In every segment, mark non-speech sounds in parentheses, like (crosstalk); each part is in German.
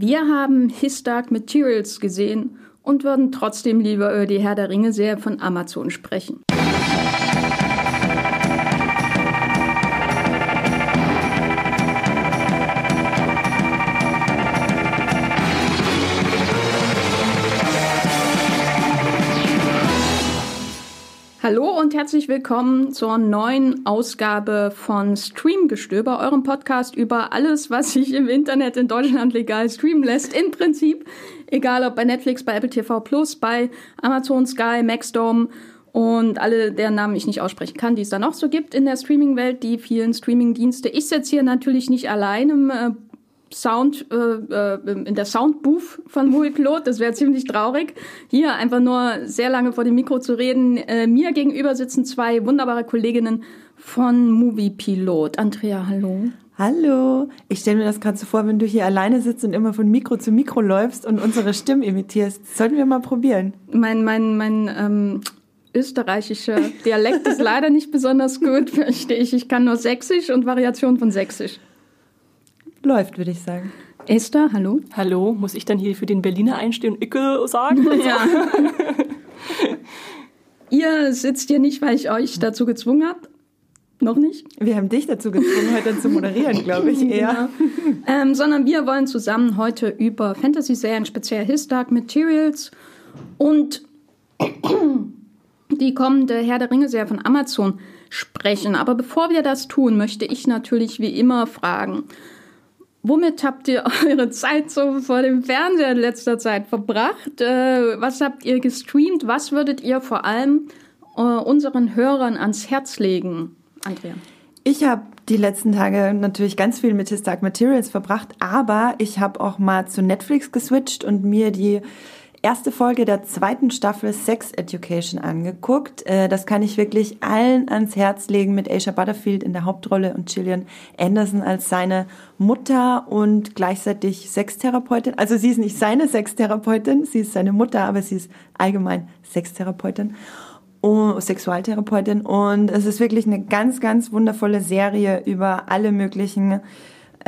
Wir haben His Dark Materials gesehen und würden trotzdem lieber über die Herr der Ringe-Serie von Amazon sprechen. Hallo und herzlich willkommen zur neuen Ausgabe von Streamgestöber, eurem Podcast über alles, was sich im Internet in Deutschland legal streamen lässt. Im Prinzip, egal ob bei Netflix, bei Apple TV Plus, bei Amazon Sky, Maxdome und alle, deren Namen ich nicht aussprechen kann, die es da noch so gibt in der Streaming-Welt, die vielen Streaming-Dienste. Ich sitze hier natürlich nicht allein im äh, Sound, äh, äh, in der Soundbooth von Movie Pilot. Das wäre ziemlich traurig. Hier einfach nur sehr lange vor dem Mikro zu reden. Äh, mir gegenüber sitzen zwei wunderbare Kolleginnen von Movie Pilot. Andrea, hallo. Hallo. Ich stelle mir das gerade so vor, wenn du hier alleine sitzt und immer von Mikro zu Mikro läufst und unsere Stimmen imitierst. Sollten wir mal probieren. Mein, mein, mein ähm, österreichischer Dialekt ist leider nicht besonders gut, (laughs) verstehe ich. Ich kann nur Sächsisch und Variationen von Sächsisch läuft, würde ich sagen. Esther, hallo. Hallo, muss ich dann hier für den Berliner einstehen und Icke sagen? (laughs) Ja. (laughs) Ihr sitzt hier nicht, weil ich euch dazu gezwungen habe. Noch nicht? Wir haben dich dazu gezwungen, heute zu moderieren, glaube ich (laughs) eher. Genau. Ähm, sondern wir wollen zusammen heute über Fantasy-Serien, speziell His Dark Materials und die kommende Herr der Ringe-Serie von Amazon sprechen. Aber bevor wir das tun, möchte ich natürlich wie immer fragen, Womit habt ihr (laughs) eure Zeit so vor dem Fernseher in letzter Zeit verbracht? Äh, was habt ihr gestreamt? Was würdet ihr vor allem äh, unseren Hörern ans Herz legen, Andrea? Ich habe die letzten Tage natürlich ganz viel mit His Dark Materials verbracht, aber ich habe auch mal zu Netflix geswitcht und mir die erste Folge der zweiten Staffel Sex Education angeguckt. Äh, das kann ich wirklich allen ans Herz legen mit Aisha Butterfield in der Hauptrolle und Gillian Anderson als seine Mutter und gleichzeitig Sextherapeutin. Also sie ist nicht seine Sextherapeutin, sie ist seine Mutter, aber sie ist allgemein Sextherapeutin. Oh, Sexualtherapeutin und es ist wirklich eine ganz, ganz wundervolle Serie über alle möglichen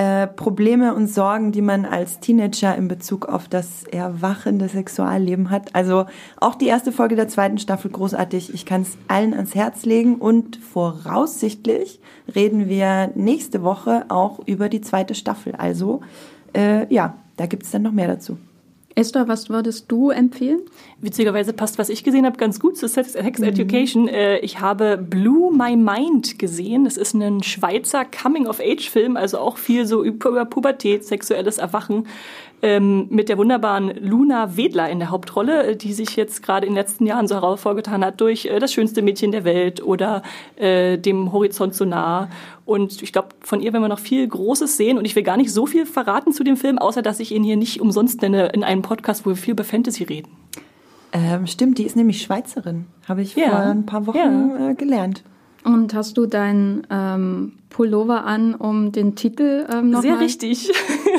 äh, Probleme und Sorgen, die man als Teenager in Bezug auf das erwachende Sexualleben hat. Also auch die erste Folge der zweiten Staffel großartig. Ich kann es allen ans Herz legen und voraussichtlich reden wir nächste Woche auch über die zweite Staffel. Also äh, ja, da gibt es dann noch mehr dazu. Esther, was würdest du empfehlen? Witzigerweise passt, was ich gesehen habe, ganz gut zu Sex mhm. Education. Äh, ich habe Blue My Mind gesehen. Das ist ein Schweizer Coming-of-Age-Film, also auch viel so über Pubertät, sexuelles Erwachen ähm, mit der wunderbaren Luna Wedler in der Hauptrolle, äh, die sich jetzt gerade in den letzten Jahren so hervorgetan hat durch äh, Das schönste Mädchen der Welt oder äh, Dem Horizont so nah. Und ich glaube, von ihr werden wir noch viel Großes sehen. Und ich will gar nicht so viel verraten zu dem Film, außer dass ich ihn hier nicht umsonst nenne in einem Podcast, wo wir viel über Fantasy reden. Ähm, stimmt, die ist nämlich Schweizerin. Habe ich ja. vor ein paar Wochen ja. äh, gelernt. Und hast du deinen ähm, Pullover an, um den Titel ähm, noch Sehr mal? richtig.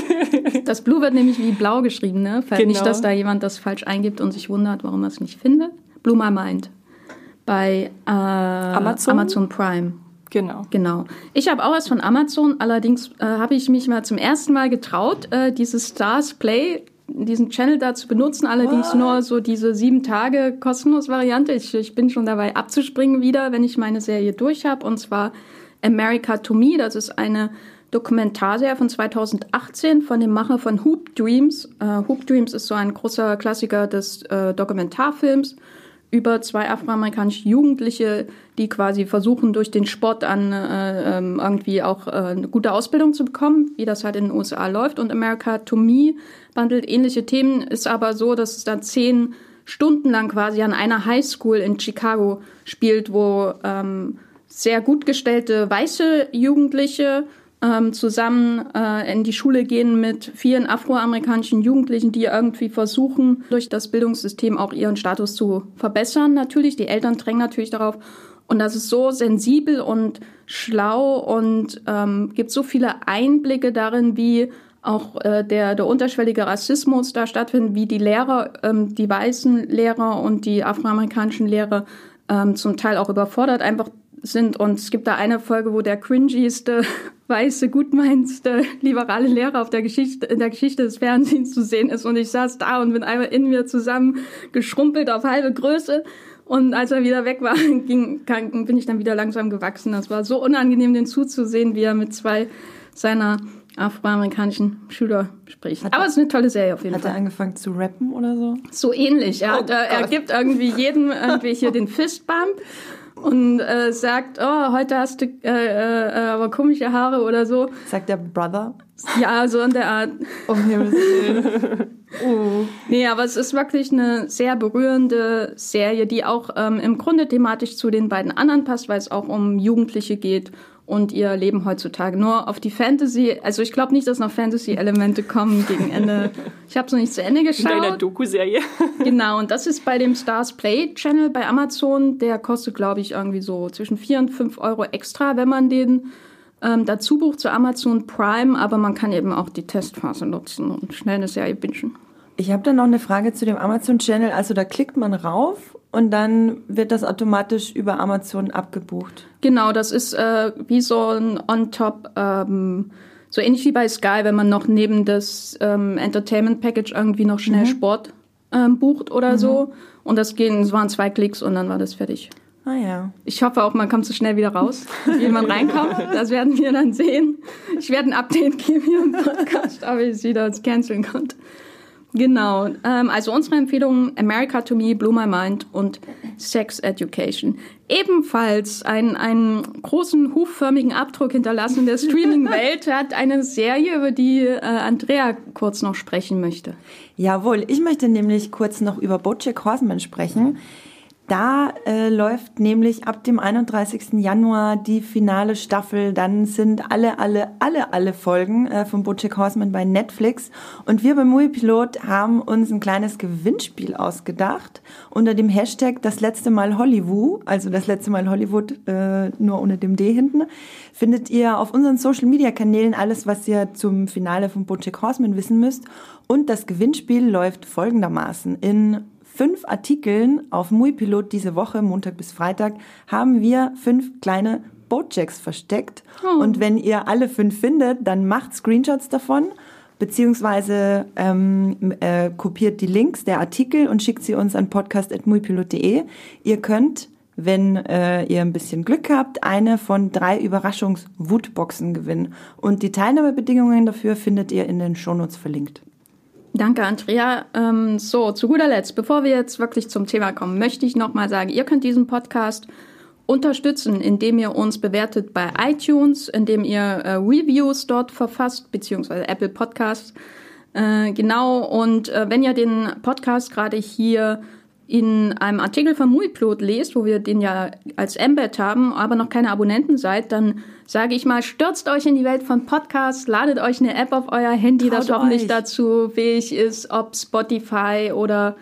(laughs) das Blue wird nämlich wie blau geschrieben, ne? Falls genau. nicht, dass da jemand das falsch eingibt und sich wundert, warum er es nicht findet. Blue My Mind bei äh, Amazon? Amazon Prime. Genau. Genau. Ich habe auch was von Amazon, allerdings äh, habe ich mich mal zum ersten Mal getraut, äh, dieses Stars Play diesen Channel da zu benutzen, allerdings What? nur so diese sieben Tage kostenlos Variante. Ich, ich bin schon dabei abzuspringen wieder, wenn ich meine Serie durch habe. Und zwar America to Me. Das ist eine Dokumentarserie von 2018 von dem Macher von Hoop Dreams. Äh, Hoop Dreams ist so ein großer Klassiker des äh, Dokumentarfilms über zwei afroamerikanische Jugendliche, die quasi versuchen, durch den Sport an äh, ähm, irgendwie auch äh, eine gute Ausbildung zu bekommen, wie das halt in den USA läuft. Und America to Me behandelt ähnliche Themen, ist aber so, dass es da zehn Stunden lang quasi an einer Highschool in Chicago spielt, wo ähm, sehr gut gestellte weiße Jugendliche ähm, zusammen äh, in die Schule gehen mit vielen afroamerikanischen Jugendlichen, die irgendwie versuchen, durch das Bildungssystem auch ihren Status zu verbessern. Natürlich, die Eltern drängen natürlich darauf. Und das ist so sensibel und schlau und ähm, gibt so viele Einblicke darin, wie auch äh, der, der unterschwellige Rassismus da stattfindet, wie die Lehrer, ähm, die weißen Lehrer und die afroamerikanischen Lehrer ähm, zum Teil auch überfordert einfach sind. Und es gibt da eine Folge, wo der cringieste (laughs) weiße, gutmeinste, liberale Lehrer auf der Geschichte, in der Geschichte des Fernsehens zu sehen ist. Und ich saß da und bin einmal in mir zusammen geschrumpelt auf halbe Größe. Und als er wieder weg war, (laughs) ging, bin ich dann wieder langsam gewachsen. Das war so unangenehm, den zuzusehen, wie er mit zwei seiner afroamerikanischen Schüler spricht. Hat Aber es ist eine tolle Serie auf jeden hat Fall. Hat er angefangen zu rappen oder so? So ähnlich. Er, oh, er gibt irgendwie jedem irgendwie hier den Fistbump und äh, sagt, oh, heute hast du äh, äh, aber komische Haare oder so. Sagt der Brother? Ja, so in der Art. Um Himmels Willen. (laughs) uh. Nee, aber es ist wirklich eine sehr berührende Serie, die auch ähm, im Grunde thematisch zu den beiden anderen passt, weil es auch um Jugendliche geht und ihr Leben heutzutage. Nur auf die Fantasy, also ich glaube nicht, dass noch Fantasy-Elemente kommen gegen Ende. Ich habe es noch nicht zu Ende geschaut. In deiner Doku-Serie. (laughs) genau, und das ist bei dem Stars Play Channel bei Amazon. Der kostet, glaube ich, irgendwie so zwischen 4 und 5 Euro extra, wenn man den ähm, dazu bucht zu Amazon Prime. Aber man kann eben auch die Testphase nutzen und schnell eine Serie bingen. Ich habe dann noch eine Frage zu dem Amazon Channel. Also da klickt man rauf und dann wird das automatisch über Amazon abgebucht. Genau, das ist äh, wie so ein On-Top, ähm, so ähnlich wie bei Sky, wenn man noch neben das ähm, Entertainment Package irgendwie noch schnell mhm. Sport ähm, bucht oder mhm. so. Und das gehen, es waren zwei Klicks und dann war das fertig. Ah ja. Ich hoffe auch, man kommt so schnell wieder raus, (laughs) wie man reinkommt. Das werden wir dann sehen. Ich werde ein Update geben hier im (laughs) Podcast, ob ich es wieder canceln konnte. Genau. Ähm, also unsere Empfehlungen America to Me, Blew My Mind und Sex Education. Ebenfalls einen, einen großen hufförmigen Abdruck hinterlassen in der Streaming-Welt (laughs) hat eine Serie, über die äh, Andrea kurz noch sprechen möchte. Jawohl, ich möchte nämlich kurz noch über Bojack Horseman sprechen. Da äh, läuft nämlich ab dem 31. Januar die finale Staffel. Dann sind alle, alle, alle, alle Folgen äh, von Bojack Horseman bei Netflix. Und wir beim Movie Pilot haben uns ein kleines Gewinnspiel ausgedacht unter dem Hashtag das letzte Mal Hollywood, also das letzte Mal Hollywood äh, nur ohne dem D hinten. Findet ihr auf unseren Social Media Kanälen alles, was ihr zum Finale von Bojack Horseman wissen müsst. Und das Gewinnspiel läuft folgendermaßen in fünf Artikeln auf Muipilot diese Woche, Montag bis Freitag, haben wir fünf kleine Bojacks versteckt. Oh. Und wenn ihr alle fünf findet, dann macht Screenshots davon beziehungsweise ähm, äh, kopiert die Links der Artikel und schickt sie uns an podcast.muipilot.de. Ihr könnt, wenn äh, ihr ein bisschen Glück habt, eine von drei Überraschungs-Wutboxen gewinnen. Und die Teilnahmebedingungen dafür findet ihr in den Shownotes verlinkt. Danke, Andrea. Ähm, so, zu guter Letzt, bevor wir jetzt wirklich zum Thema kommen, möchte ich nochmal sagen, ihr könnt diesen Podcast unterstützen, indem ihr uns bewertet bei iTunes, indem ihr äh, Reviews dort verfasst, beziehungsweise Apple Podcasts. Äh, genau, und äh, wenn ihr den Podcast gerade hier in einem Artikel von Muiplot lest, wo wir den ja als Embed haben, aber noch keine Abonnenten seid, dann sage ich mal, stürzt euch in die Welt von Podcasts, ladet euch eine App auf euer Handy, Traut das hoffentlich euch. dazu fähig ist, ob Spotify oder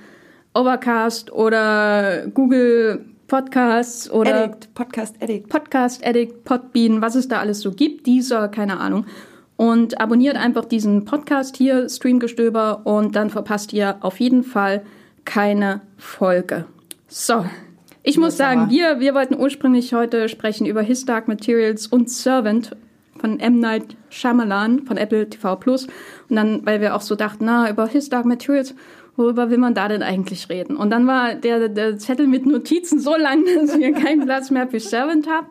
Overcast oder Google Podcasts oder Addict, Podcast Addict. Podcast Addict, Podbean, was es da alles so gibt, dieser, keine Ahnung. Und abonniert einfach diesen Podcast hier, Streamgestöber, und dann verpasst ihr auf jeden Fall keine Folge. So. Ich muss sagen, wir, wir wollten ursprünglich heute sprechen über His Dark Materials und Servant von M. Night Shyamalan von Apple TV Plus. Und dann, weil wir auch so dachten, na, über His Dark Materials, worüber will man da denn eigentlich reden? Und dann war der, der Zettel mit Notizen so lang, (laughs) dass wir keinen Platz mehr für Servant haben.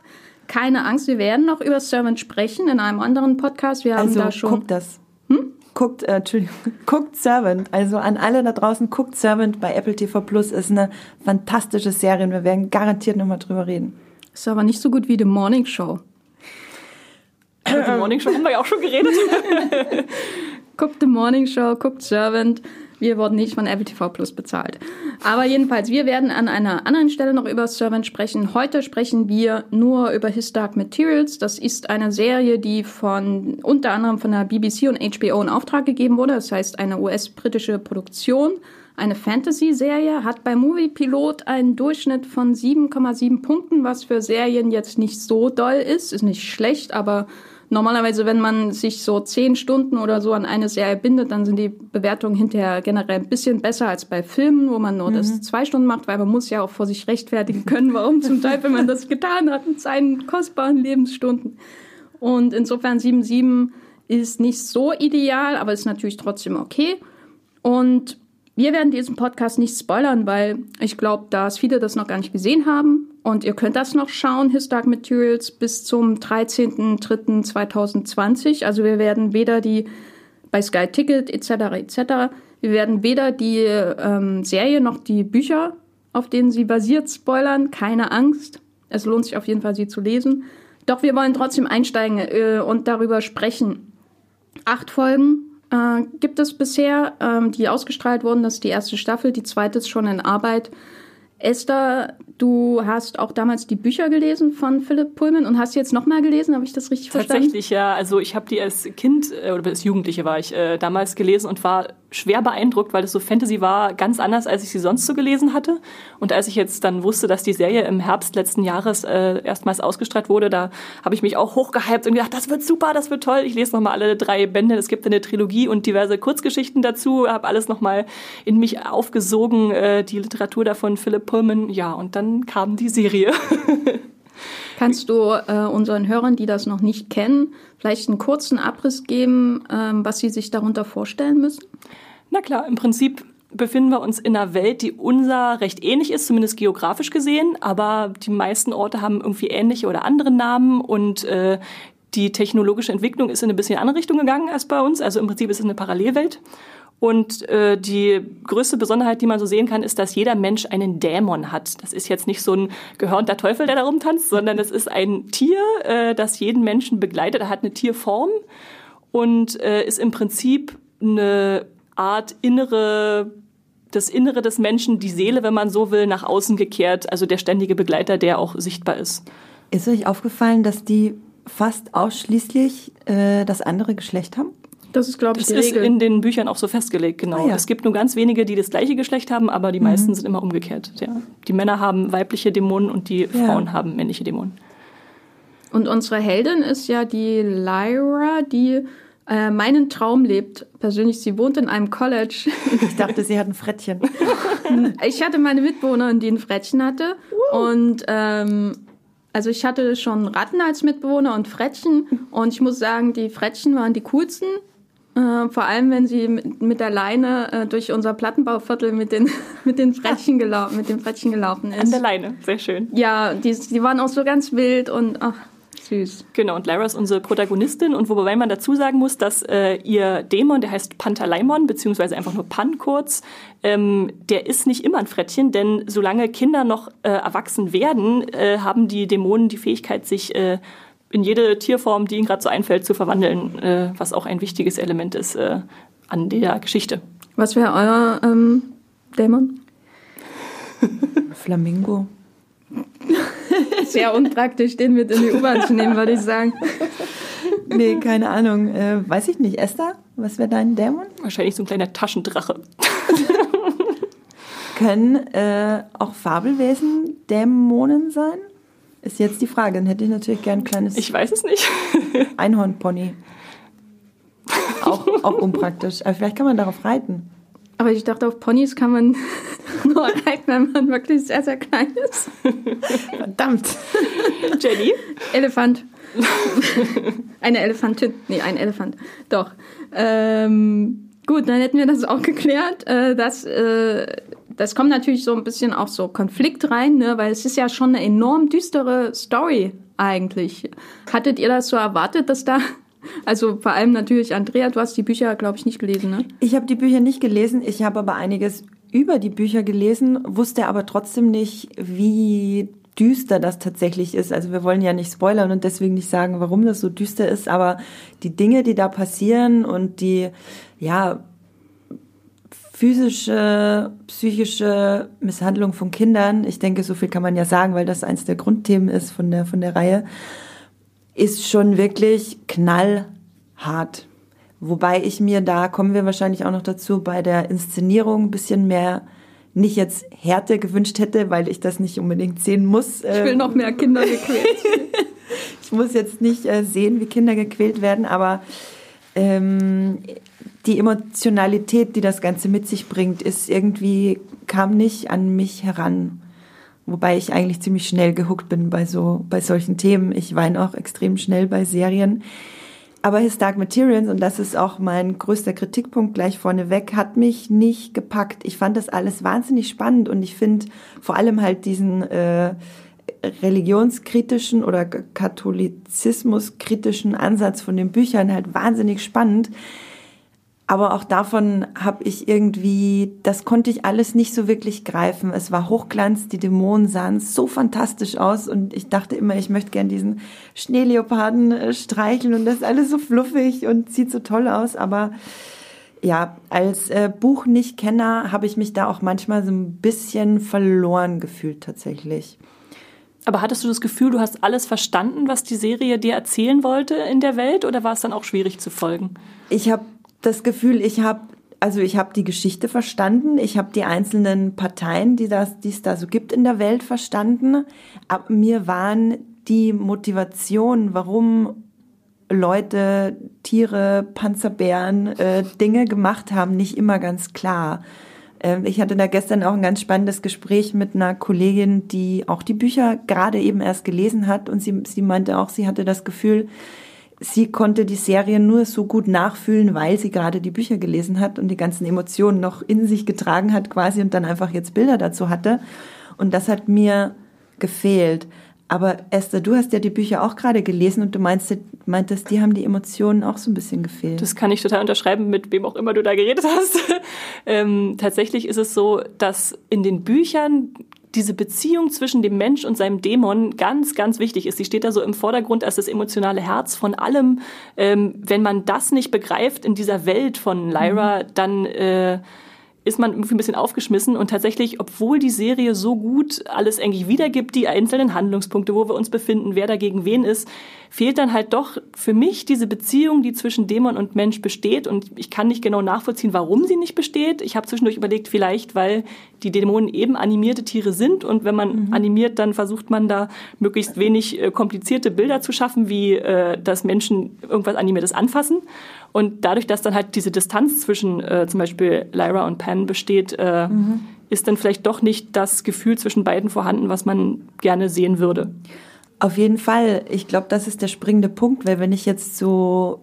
Keine Angst, wir werden noch über Servant sprechen in einem anderen Podcast. Wir haben also, da schon. Guck das. Hm? Guckt, äh, Entschuldigung, (laughs) guckt Servant. Also an alle da draußen, guckt Servant bei Apple TV Plus. Ist eine fantastische Serie und wir werden garantiert nochmal drüber reden. Ist aber nicht so gut wie The Morning Show. The Morning Show haben wir ja auch schon geredet. (laughs) guckt The Morning Show, guckt Servant. Wir wurden nicht von Apple TV Plus bezahlt. Aber jedenfalls, wir werden an einer anderen Stelle noch über Servant sprechen. Heute sprechen wir nur über His Dark Materials. Das ist eine Serie, die von unter anderem von der BBC und HBO in Auftrag gegeben wurde. Das heißt, eine US-britische Produktion. Eine Fantasy-Serie hat bei Movie Pilot einen Durchschnitt von 7,7 Punkten, was für Serien jetzt nicht so doll ist. Ist nicht schlecht, aber Normalerweise, wenn man sich so zehn Stunden oder so an eine Serie bindet, dann sind die Bewertungen hinterher generell ein bisschen besser als bei Filmen, wo man nur mhm. das zwei Stunden macht, weil man muss ja auch vor sich rechtfertigen können, warum zum (laughs) Teufel man das getan hat mit seinen kostbaren Lebensstunden. Und insofern 7.7 ist nicht so ideal, aber ist natürlich trotzdem okay. Und wir werden diesen Podcast nicht spoilern, weil ich glaube, dass viele das noch gar nicht gesehen haben. Und ihr könnt das noch schauen, His Dark Materials, bis zum 13.03.2020. Also wir werden weder die bei Sky Ticket etc. etc. Wir werden weder die ähm, Serie noch die Bücher, auf denen sie basiert, spoilern. Keine Angst. Es lohnt sich auf jeden Fall, sie zu lesen. Doch wir wollen trotzdem einsteigen äh, und darüber sprechen. Acht Folgen äh, gibt es bisher, ähm, die ausgestrahlt wurden. Das ist die erste Staffel, die zweite ist schon in Arbeit. Esther, du hast auch damals die Bücher gelesen von Philipp Pullman und hast jetzt nochmal gelesen, habe ich das richtig verstanden? Tatsächlich, ja. Also ich habe die als Kind äh, oder als Jugendliche war ich äh, damals gelesen und war schwer beeindruckt, weil es so Fantasy war, ganz anders, als ich sie sonst so gelesen hatte. Und als ich jetzt dann wusste, dass die Serie im Herbst letzten Jahres äh, erstmals ausgestrahlt wurde, da habe ich mich auch hochgehypt und gedacht, das wird super, das wird toll. Ich lese nochmal alle drei Bände. Es gibt eine Trilogie und diverse Kurzgeschichten dazu. Habe alles nochmal in mich aufgesogen, äh, die Literatur davon, Philipp Pullman. Ja, und dann kam die Serie. (laughs) Kannst du äh, unseren Hörern, die das noch nicht kennen, vielleicht einen kurzen Abriss geben, ähm, was sie sich darunter vorstellen müssen? Na klar, im Prinzip befinden wir uns in einer Welt, die unser recht ähnlich ist, zumindest geografisch gesehen, aber die meisten Orte haben irgendwie ähnliche oder andere Namen und äh, die technologische Entwicklung ist in eine bisschen andere Richtung gegangen als bei uns. Also im Prinzip ist es eine Parallelwelt. Und äh, die größte Besonderheit, die man so sehen kann, ist, dass jeder Mensch einen Dämon hat. Das ist jetzt nicht so ein gehörnter Teufel, der da rumtanzt, sondern es ist ein Tier, äh, das jeden Menschen begleitet. Er hat eine Tierform und äh, ist im Prinzip eine Art innere das Innere des Menschen, die Seele, wenn man so will, nach außen gekehrt, also der ständige Begleiter, der auch sichtbar ist. Ist euch aufgefallen, dass die fast ausschließlich äh, das andere Geschlecht haben? Das ist, glaube ich, das die ist Regel. in den Büchern auch so festgelegt, genau. Ah, ja. Es gibt nur ganz wenige, die das gleiche Geschlecht haben, aber die mhm. meisten sind immer umgekehrt. Ja. Die Männer haben weibliche Dämonen und die ja. Frauen haben männliche Dämonen. Und unsere Heldin ist ja die Lyra, die äh, meinen Traum lebt. Persönlich, sie wohnt in einem College. (laughs) Ich dachte, sie hat ein Frettchen. (laughs) ich hatte meine Mitbewohnerin, die ein Frettchen hatte. Uh. Und ähm, also ich hatte schon Ratten als Mitbewohner und Frettchen. Und ich muss sagen, die Frettchen waren die coolsten. Äh, vor allem, wenn sie mit, mit der Leine äh, durch unser Plattenbauviertel mit den, (laughs) mit, den Frettchen mit den Frettchen gelaufen ist. An der Leine, sehr schön. Ja, die, die waren auch so ganz wild und ach, Süß. Genau, und Lara ist unsere Protagonistin und wobei man dazu sagen muss, dass äh, ihr Dämon, der heißt Pantaleimon, beziehungsweise einfach nur Pan kurz, ähm, der ist nicht immer ein Frettchen, denn solange Kinder noch äh, erwachsen werden, äh, haben die Dämonen die Fähigkeit, sich äh, in jede Tierform, die ihnen gerade so einfällt, zu verwandeln, äh, was auch ein wichtiges Element ist äh, an der Geschichte. Was wäre euer ähm, Dämon? (laughs) Flamingo. Sehr unpraktisch, den mit in die U-Bahn zu nehmen, würde ich sagen. Nee, keine Ahnung. Äh, weiß ich nicht. Esther, was wäre dein Dämon? Wahrscheinlich so ein kleiner Taschendrache. (laughs) Können äh, auch Fabelwesen Dämonen sein? Ist jetzt die Frage. Dann hätte ich natürlich gern ein kleines. Ich weiß es nicht. (laughs) Einhornpony. Auch, auch unpraktisch. Aber vielleicht kann man darauf reiten. Aber ich dachte, auf Ponys kann man (laughs) nur reiten, wenn man wirklich sehr, sehr klein ist. Verdammt. Jenny? Elefant. Eine Elefantin. Nee, ein Elefant. Doch. Ähm, gut, dann hätten wir das auch geklärt. Äh, dass, äh, das kommt natürlich so ein bisschen auch so Konflikt rein, ne? weil es ist ja schon eine enorm düstere Story eigentlich. Hattet ihr das so erwartet, dass da also vor allem natürlich Andrea, du hast die Bücher, glaube ich, nicht gelesen, ne? Ich habe die Bücher nicht gelesen, ich habe aber einiges über die Bücher gelesen, wusste aber trotzdem nicht, wie düster das tatsächlich ist. Also wir wollen ja nicht spoilern und deswegen nicht sagen, warum das so düster ist, aber die Dinge, die da passieren und die, ja, physische, psychische Misshandlung von Kindern, ich denke, so viel kann man ja sagen, weil das eins der Grundthemen ist von der, von der Reihe, ist schon wirklich knallhart. Wobei ich mir, da kommen wir wahrscheinlich auch noch dazu, bei der Inszenierung ein bisschen mehr nicht jetzt Härte gewünscht hätte, weil ich das nicht unbedingt sehen muss. Ich will noch mehr Kinder gequält. (laughs) ich muss jetzt nicht äh, sehen, wie Kinder gequält werden, aber ähm, die Emotionalität, die das Ganze mit sich bringt, ist irgendwie, kam nicht an mich heran. wobei ich eigentlich ziemlich schnell gehuckt bin bei so, bei solchen Themen. Ich weine auch extrem schnell bei Serien. Aber His Dark Materials, und das ist auch mein größter Kritikpunkt gleich vorneweg, hat mich nicht gepackt. Ich fand das alles wahnsinnig spannend und ich finde vor allem halt diesen äh, religionskritischen oder katholizismuskritischen Ansatz von den Büchern halt wahnsinnig spannend. Aber auch davon habe ich irgendwie, das konnte ich alles nicht so wirklich greifen. Es war Hochglanz, die Dämonen sahen so fantastisch aus und ich dachte immer, ich möchte gern diesen Schneeleoparden äh, streicheln und das ist alles so fluffig und sieht so toll aus. Aber ja, als äh, Buchnichtkenner habe ich mich da auch manchmal so ein bisschen verloren gefühlt tatsächlich. Aber hattest du das Gefühl, du hast alles verstanden, was die Serie dir erzählen wollte in der Welt, oder war es dann auch schwierig zu folgen? Ich habe das Gefühl, ich habe also ich habe die Geschichte verstanden, ich habe die einzelnen Parteien, die das, die es da so gibt in der Welt verstanden. Aber mir waren die Motivationen, warum Leute, Tiere, Panzerbären äh, Dinge gemacht haben, nicht immer ganz klar. Ähm, ich hatte da gestern auch ein ganz spannendes Gespräch mit einer Kollegin, die auch die Bücher gerade eben erst gelesen hat und sie, sie meinte auch, sie hatte das Gefühl, sie konnte die Serie nur so gut nachfühlen, weil sie gerade die Bücher gelesen hat und die ganzen Emotionen noch in sich getragen hat quasi und dann einfach jetzt Bilder dazu hatte. Und das hat mir gefehlt. Aber Esther, du hast ja die Bücher auch gerade gelesen und du meinst, meintest, die haben die Emotionen auch so ein bisschen gefehlt. Das kann ich total unterschreiben, mit wem auch immer du da geredet hast. (laughs) ähm, tatsächlich ist es so, dass in den Büchern diese Beziehung zwischen dem Mensch und seinem Dämon ganz, ganz wichtig ist. Sie steht da so im Vordergrund als das emotionale Herz von allem. Ähm, wenn man das nicht begreift in dieser Welt von Lyra, mhm. dann äh, ist man irgendwie ein bisschen aufgeschmissen und tatsächlich, obwohl die Serie so gut alles eigentlich wiedergibt, die einzelnen Handlungspunkte, wo wir uns befinden, wer dagegen wen ist, fehlt dann halt doch für mich diese Beziehung, die zwischen Dämon und Mensch besteht. Und ich kann nicht genau nachvollziehen, warum sie nicht besteht. Ich habe zwischendurch überlegt, vielleicht, weil die Dämonen eben animierte Tiere sind. Und wenn man mhm. animiert, dann versucht man da möglichst wenig äh, komplizierte Bilder zu schaffen, wie äh, dass Menschen irgendwas Animiertes anfassen. Und dadurch, dass dann halt diese Distanz zwischen äh, zum Beispiel Lyra und Pan besteht, äh, mhm. ist dann vielleicht doch nicht das Gefühl zwischen beiden vorhanden, was man gerne sehen würde. Auf jeden Fall. Ich glaube, das ist der springende Punkt, weil wenn ich jetzt so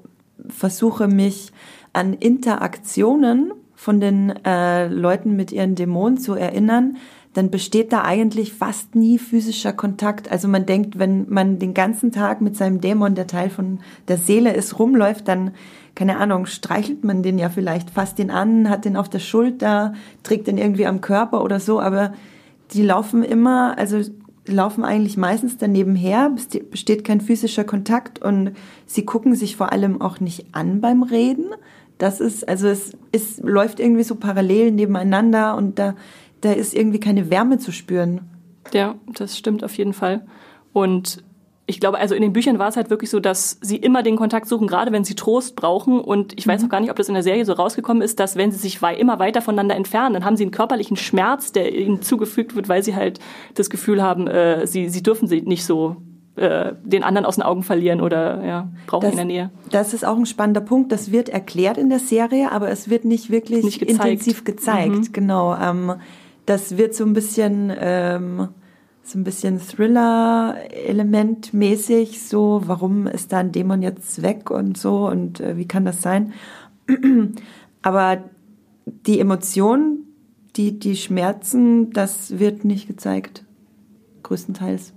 versuche, mich an Interaktionen von den äh, Leuten mit ihren Dämonen zu erinnern, dann besteht da eigentlich fast nie physischer Kontakt. Also man denkt, wenn man den ganzen Tag mit seinem Dämon, der Teil von der Seele ist, rumläuft, dann, keine Ahnung, streichelt man den ja vielleicht, fasst den an, hat den auf der Schulter, trägt den irgendwie am Körper oder so, aber die laufen immer, also laufen eigentlich meistens daneben her, besteht kein physischer Kontakt und sie gucken sich vor allem auch nicht an beim Reden. Das ist, also es, es läuft irgendwie so parallel nebeneinander und da, da ist irgendwie keine Wärme zu spüren. Ja, das stimmt auf jeden Fall. Und ich glaube, also in den Büchern war es halt wirklich so, dass sie immer den Kontakt suchen, gerade wenn sie Trost brauchen. Und ich weiß mhm. auch gar nicht, ob das in der Serie so rausgekommen ist, dass wenn sie sich immer weiter voneinander entfernen, dann haben sie einen körperlichen Schmerz, der ihnen zugefügt wird, weil sie halt das Gefühl haben, äh, sie, sie dürfen sie nicht so äh, den anderen aus den Augen verlieren oder ja, brauchen das, in der Nähe. Das ist auch ein spannender Punkt. Das wird erklärt in der Serie, aber es wird nicht wirklich nicht gezeigt. intensiv gezeigt. Mhm. Genau. Ähm, das wird so ein bisschen... Ähm, so ein bisschen Thriller-Element mäßig, so, warum ist da ein Dämon jetzt weg und so und äh, wie kann das sein? (clears throat) Aber die Emotionen, die, die Schmerzen, das wird nicht gezeigt, größtenteils.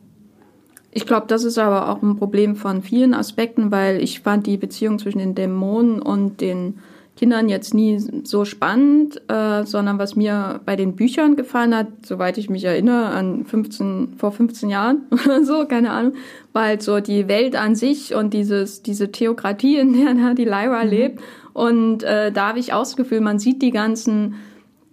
Ich glaube, das ist aber auch ein Problem von vielen Aspekten, weil ich fand die Beziehung zwischen den Dämonen und den Kindern jetzt nie so spannend, äh, sondern was mir bei den Büchern gefallen hat, soweit ich mich erinnere, an 15, vor 15 Jahren (laughs) oder so, keine Ahnung, war halt so die Welt an sich und dieses, diese Theokratie, in der die Lyra mhm. lebt. Und äh, da habe ich auch das Gefühl, man sieht die ganzen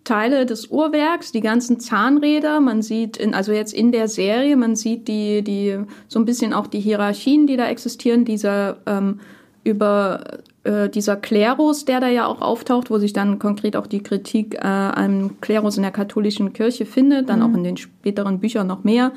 Teile des Uhrwerks, die ganzen Zahnräder, man sieht in, also jetzt in der Serie, man sieht die, die, so ein bisschen auch die Hierarchien, die da existieren, dieser ähm, über äh, dieser Klerus, der da ja auch auftaucht, wo sich dann konkret auch die Kritik äh, am Klerus in der katholischen Kirche findet, dann mhm. auch in den späteren Büchern noch mehr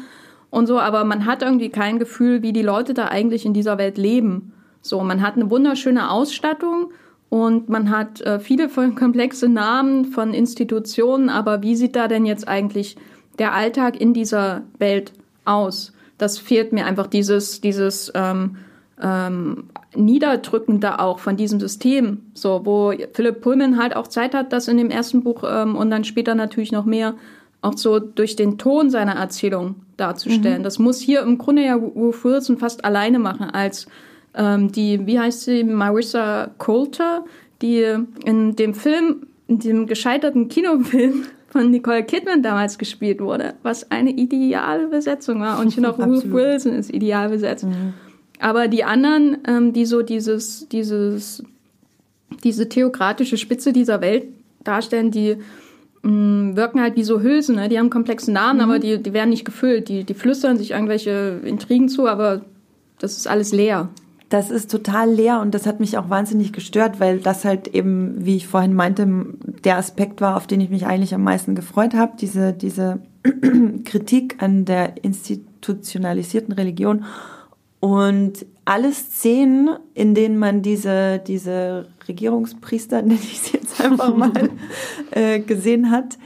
und so, aber man hat irgendwie kein Gefühl, wie die Leute da eigentlich in dieser Welt leben. So, man hat eine wunderschöne Ausstattung und man hat äh, viele (laughs) komplexe Namen von Institutionen, aber wie sieht da denn jetzt eigentlich der Alltag in dieser Welt aus. Das fehlt mir einfach dieses, dieses ähm, ähm, Niederdrückende auch von diesem System, so wo Philipp Pullman halt auch Zeit hat, das in dem ersten Buch ähm, und dann später natürlich noch mehr auch so durch den Ton seiner Erzählung darzustellen. Mhm. Das muss hier im Grunde ja Ruth Wilson fast alleine machen als ähm, die, wie heißt sie, Marissa Coulter, die in dem Film, in dem gescheiterten Kinofilm (laughs) von Nicole Kidman damals gespielt wurde, was eine ideale Besetzung war. Und ich finde auch Ruth Wilson ist ideal besetzt. Mhm. Aber die anderen, ähm, die so dieses, dieses, diese theokratische Spitze dieser Welt darstellen, die mh, mm, wirken halt wie so Hülsen. Ne? Die haben komplexe Namen, mhm. aber die, die werden nicht gefüllt. Die, die flüstern sich irgendwelche Intrigen zu, aber das ist alles leer. Das ist total leer und das hat mich auch wahnsinnig gestört, weil das halt eben, wie ich vorhin meinte, der Aspekt war, auf den ich mich eigentlich am meisten gefreut habe, diese, diese (clears throat) Kritik an der institutionalisierten Religion und alle Szenen, in denen man diese, diese Regierungspriester, (laughs) nenne ich sie jetzt einfach mal, (laughs) äh, gesehen hat,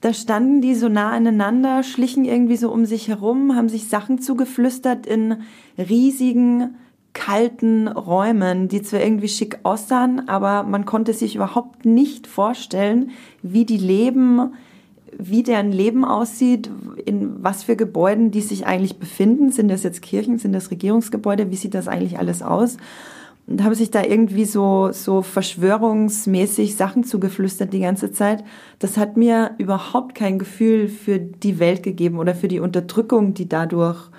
da standen die so nah aneinander, schlichen irgendwie so um sich herum, haben sich Sachen zugeflüstert in riesigen, kalten Räumen, die zwar irgendwie schick aussahen, aber man konnte sich überhaupt nicht vorstellen, wie die leben, wie deren Leben aussieht, in was für Gebäuden die sich eigentlich befinden. Sind das jetzt Kirchen, sind das Regierungsgebäude? Wie sieht das eigentlich alles aus? Und habe sich da irgendwie so, so verschwörungsmäßig Sachen zugeflüstert die ganze Zeit. Das hat mir überhaupt kein Gefühl für die Welt gegeben oder für die Unterdrückung, die dadurch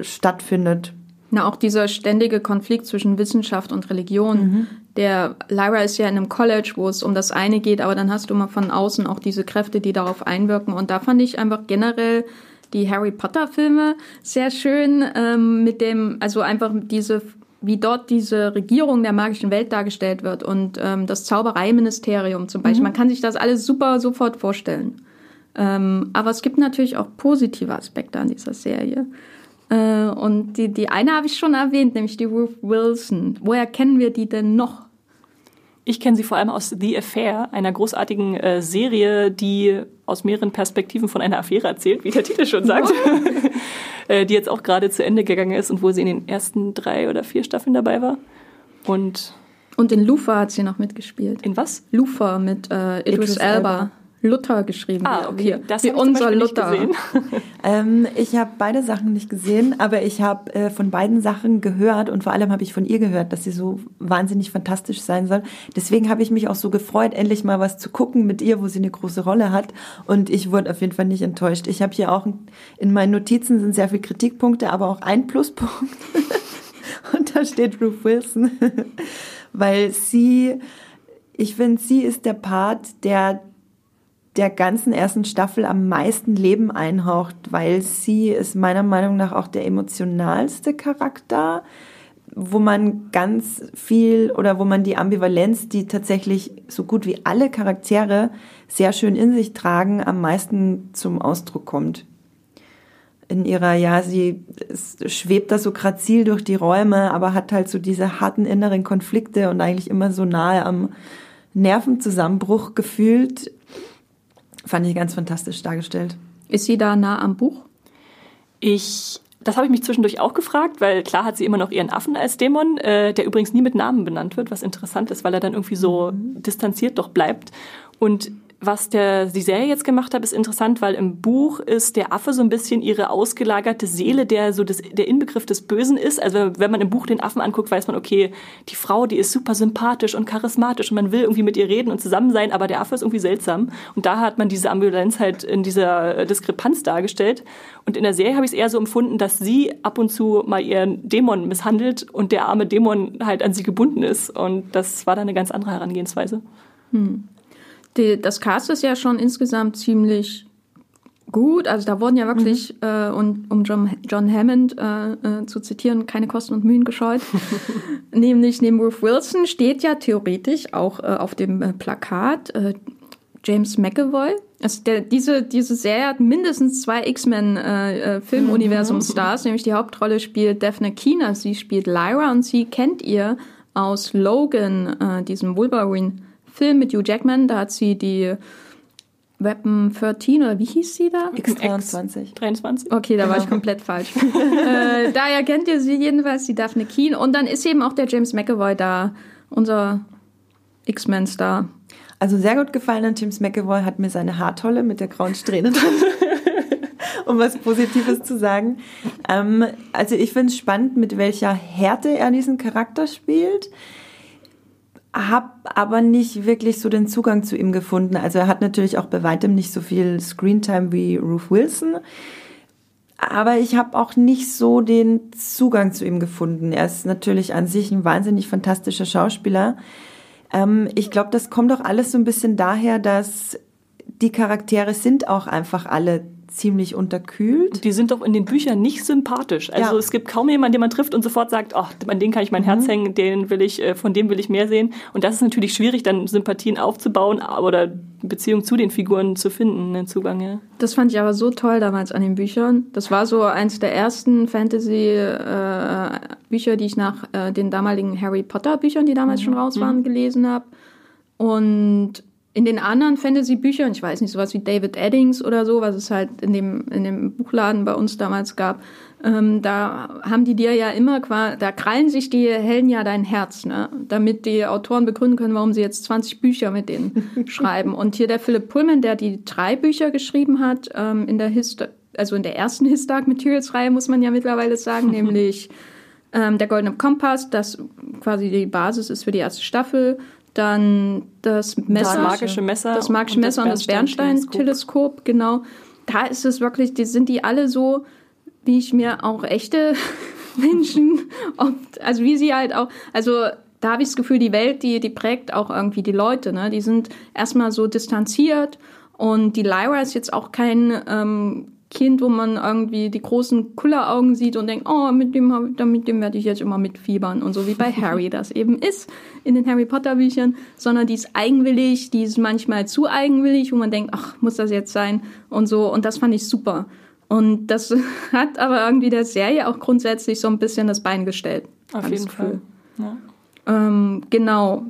stattfindet. Na, auch dieser ständige Konflikt zwischen Wissenschaft und Religion. Mhm. Der Lyra ist ja in einem College, wo es um das eine geht, aber dann hast du mal von außen auch diese Kräfte, die darauf einwirken. Und da fand ich einfach generell die Harry Potter Filme sehr schön ähm, mit dem, also einfach diese, wie dort diese Regierung der magischen Welt dargestellt wird und ähm, das Zaubereiministerium zum Beispiel. Mhm. Man kann sich das alles super sofort vorstellen. Ähm, aber es gibt natürlich auch positive Aspekte an dieser Serie. Äh, und die, die eine habe ich schon erwähnt, nämlich die Ruth Wilson. Woher kennen wir die denn noch? Ich kenne sie vor allem aus The Affair, einer großartigen äh, Serie, die aus mehreren Perspektiven von einer Affäre erzählt, wie der Titel schon sagt, (laughs) äh, die jetzt auch gerade zu Ende gegangen ist und wo sie in den ersten drei oder vier Staffeln dabei war. Und und in Lufa hat sie noch mitgespielt. In was? Lufa mit äh, Idris, Idris Elba. Elba. Luther geschrieben. Ah, okay. Wie, das wie unser Luther. (laughs) ähm, ich habe beide Sachen nicht gesehen, aber ich habe äh, von beiden Sachen gehört und vor allem habe ich von ihr gehört, dass sie so wahnsinnig fantastisch sein soll. Deswegen habe ich mich auch so gefreut, endlich mal was zu gucken mit ihr, wo sie eine große Rolle hat. Und ich wurde auf jeden Fall nicht enttäuscht. Ich habe hier auch in meinen Notizen sind sehr viele Kritikpunkte, aber auch ein Pluspunkt. (laughs) und da steht Ruth Wilson, (laughs) weil sie ich finde, sie ist der Part, der der ganzen ersten Staffel am meisten Leben einhaucht, weil sie ist meiner Meinung nach auch der emotionalste Charakter, wo man ganz viel oder wo man die Ambivalenz, die tatsächlich so gut wie alle Charaktere sehr schön in sich tragen, am meisten zum Ausdruck kommt. In ihrer, ja, sie schwebt da so grazil durch die Räume, aber hat halt so diese harten inneren Konflikte und eigentlich immer so nahe am Nervenzusammenbruch gefühlt Fand ich ganz fantastisch dargestellt. Ist sie da nah am Buch? Ich, das habe ich mich zwischendurch auch gefragt, weil klar hat sie immer noch ihren Affen als Dämon, äh, der übrigens nie mit Namen benannt wird, was interessant ist, weil er dann irgendwie so mhm. distanziert doch bleibt. Und was der, die Serie jetzt gemacht hat, ist interessant, weil im Buch ist der Affe so ein bisschen ihre ausgelagerte Seele, der so das, der Inbegriff des Bösen ist. Also wenn man im Buch den Affen anguckt, weiß man, okay, die Frau, die ist super sympathisch und charismatisch und man will irgendwie mit ihr reden und zusammen sein, aber der Affe ist irgendwie seltsam. Und da hat man diese Ambulanz halt in dieser Diskrepanz dargestellt. Und in der Serie habe ich es eher so empfunden, dass sie ab und zu mal ihren Dämon misshandelt und der arme Dämon halt an sie gebunden ist. Und das war dann eine ganz andere Herangehensweise. Hm die, das Cast ist ja schon insgesamt ziemlich gut. Also da wurden ja wirklich, mhm. äh, und, um John, John Hammond äh, äh, zu zitieren, keine Kosten und Mühen gescheut. (laughs) Nämlich neben Ruth Wilson steht ja theoretisch auch äh, auf dem äh, Plakat äh, James McAvoy. Also der, diese, diese Serie hat mindestens zwei X-Men-Filmuniversum-Stars, mhm. nämlich die Hauptrolle spielt Daphne Keener, sie spielt Lyra und sie kennt ihr aus Logan, diesem Wolverine Film mit Hugh Jackman. Da hat sie die Weapon 13 oder wie hieß sie da? X23. 23. Okay, da war ich komplett falsch. (laughs) äh, daher kennt ihr sie jedenfalls, die Daphne Keen. Und dann ist eben auch der James McAvoy da, unser X-Men-Star. Also sehr gut gefallen an James McAvoy hat mir seine Haartolle mit der grauen Strähne drin. (laughs) um was Positives zu sagen. Ähm, also ich finde es spannend, mit welcher Härte er diesen Charakter spielt. Hab aber nicht wirklich so den Zugang zu ihm gefunden. Also er hat natürlich auch bei weitem nicht so viel Screentime wie Ruth Wilson. Aber ich habe auch nicht so den Zugang zu ihm gefunden. Er ist natürlich an sich ein wahnsinnig fantastischer Schauspieler. Ähm, ich glaube, das kommt auch alles so ein bisschen daher, dass die Charaktere sind auch einfach alle ziemlich unterkühlt. Die sind doch in den Büchern nicht sympathisch. Also ja. es gibt kaum jemanden, den man trifft und sofort sagt, ach, an den kann ich mein mhm. Herz hängen, den will ich, äh, von dem will ich mehr sehen. Und das ist natürlich schwierig, dann Sympathien aufzubauen oder Beziehung zu den Figuren zu finden, den Zugang, ja. Das fand ich aber so toll damals an den Büchern. Das war so eins der ersten Fantasy-Bücher, äh, die ich nach äh, den damaligen Harry Potter-Büchern, die damals mhm. schon raus waren, mhm. gelesen habe. Und in den anderen Fantasy-Büchern, ich weiß nicht, sowas wie David Eddings oder so, was es halt in dem, in dem Buchladen bei uns damals gab, ähm, da haben die dir ja immer quasi, da krallen sich die Helden ja dein Herz, ne? damit die Autoren begründen können, warum sie jetzt 20 Bücher mit denen (laughs) schreiben. Und hier der Philipp Pullman, der die drei Bücher geschrieben hat, ähm, in der Hist also in der ersten His Dark Materials Reihe, muss man ja mittlerweile sagen, (laughs) nämlich ähm, der Goldene Kompass, das quasi die Basis ist für die erste Staffel, dann das Messer, das magische Messer, das magische und Messer und das Bernstein-Teleskop, genau. Da ist es wirklich, die sind die alle so, wie ich mir auch echte (laughs) Menschen, oft, also wie sie halt auch, also da habe ich das Gefühl, die Welt, die, die prägt auch irgendwie die Leute, ne? Die sind erstmal so distanziert und die Lyra ist jetzt auch kein ähm, Kind, wo man irgendwie die großen Kulleraugen sieht und denkt, oh, mit dem, mit dem werde ich jetzt immer mitfiebern und so wie bei (laughs) Harry das eben ist in den Harry Potter Büchern, sondern die ist eigenwillig, die ist manchmal zu eigenwillig, wo man denkt, ach, muss das jetzt sein und so und das fand ich super. Und das (laughs) hat aber irgendwie der Serie auch grundsätzlich so ein bisschen das Bein gestellt. Auf jeden Fall. Ja. Ähm, genau.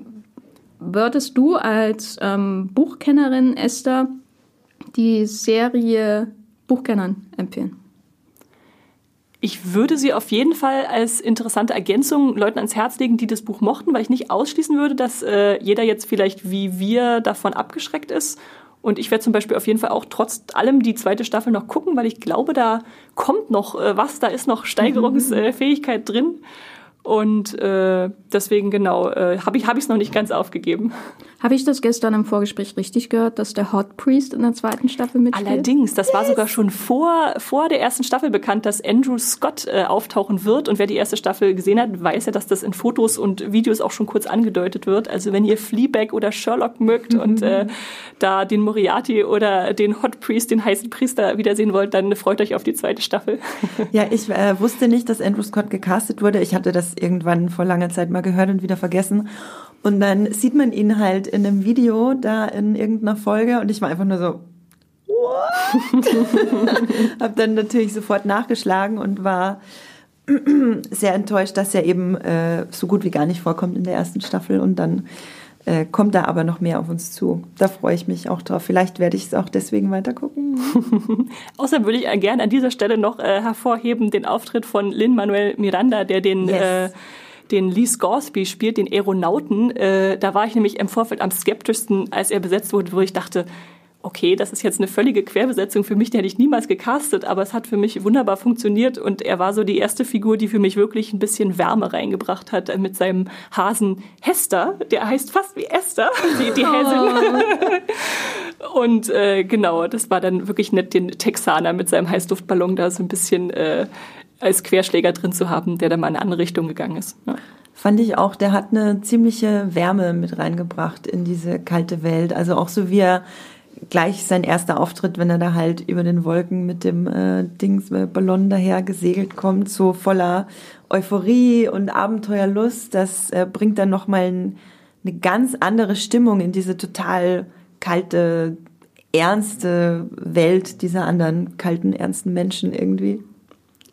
Würdest du als ähm, Buchkennerin, Esther, die Serie Buchkennern empfehlen? Ich würde sie auf jeden Fall als interessante Ergänzung Leuten ans Herz legen, die das Buch mochten, weil ich nicht ausschließen würde, dass äh, jeder jetzt vielleicht wie wir davon abgeschreckt ist. Und ich werde zum Beispiel auf jeden Fall auch trotz allem die zweite Staffel noch gucken, weil ich glaube, da kommt noch äh, was, da ist noch Steigerungsfähigkeit äh, drin. Und äh, deswegen genau, äh, habe ich es noch nicht ganz aufgegeben. Habe ich das gestern im Vorgespräch richtig gehört, dass der Hot Priest in der zweiten Staffel mitspielt? Allerdings, das yes. war sogar schon vor, vor der ersten Staffel bekannt, dass Andrew Scott äh, auftauchen wird. Und wer die erste Staffel gesehen hat, weiß ja, dass das in Fotos und Videos auch schon kurz angedeutet wird. Also wenn ihr Fleabag oder Sherlock mögt mhm. und äh, da den Moriarty oder den Hot Priest, den heißen Priester wiedersehen wollt, dann freut euch auf die zweite Staffel. Ja, ich äh, wusste nicht, dass Andrew Scott gecastet wurde. Ich hatte das irgendwann vor langer Zeit mal gehört und wieder vergessen. Und dann sieht man ihn halt in einem Video da in irgendeiner Folge und ich war einfach nur so, what? (laughs) hab dann natürlich sofort nachgeschlagen und war (clears throat) sehr enttäuscht, dass er eben äh, so gut wie gar nicht vorkommt in der ersten Staffel und dann äh, kommt da aber noch mehr auf uns zu. Da freue ich mich auch drauf. Vielleicht werde ich es auch deswegen weiter gucken. (laughs) Außerdem würde ich gerne an dieser Stelle noch äh, hervorheben den Auftritt von Lin Manuel Miranda, der den yes äh, den Lee Scoresby spielt, den Aeronauten. Äh, da war ich nämlich im Vorfeld am skeptischsten, als er besetzt wurde, wo ich dachte, okay, das ist jetzt eine völlige Querbesetzung für mich, die hätte ich niemals gecastet, aber es hat für mich wunderbar funktioniert und er war so die erste Figur, die für mich wirklich ein bisschen Wärme reingebracht hat mit seinem Hasen Hester, der heißt fast wie Esther, (laughs) die, die Häsin. Oh. (laughs) und äh, genau, das war dann wirklich nett, den Texaner mit seinem Heißduftballon da so ein bisschen äh, als Querschläger drin zu haben, der dann mal in eine andere Richtung gegangen ist. Ja. Fand ich auch, der hat eine ziemliche Wärme mit reingebracht in diese kalte Welt. Also auch so wie er gleich sein erster Auftritt, wenn er da halt über den Wolken mit dem äh, Dings äh, Ballon daher gesegelt kommt, so voller Euphorie und Abenteuerlust, das äh, bringt dann nochmal ein, eine ganz andere Stimmung in diese total kalte, ernste Welt dieser anderen kalten, ernsten Menschen irgendwie.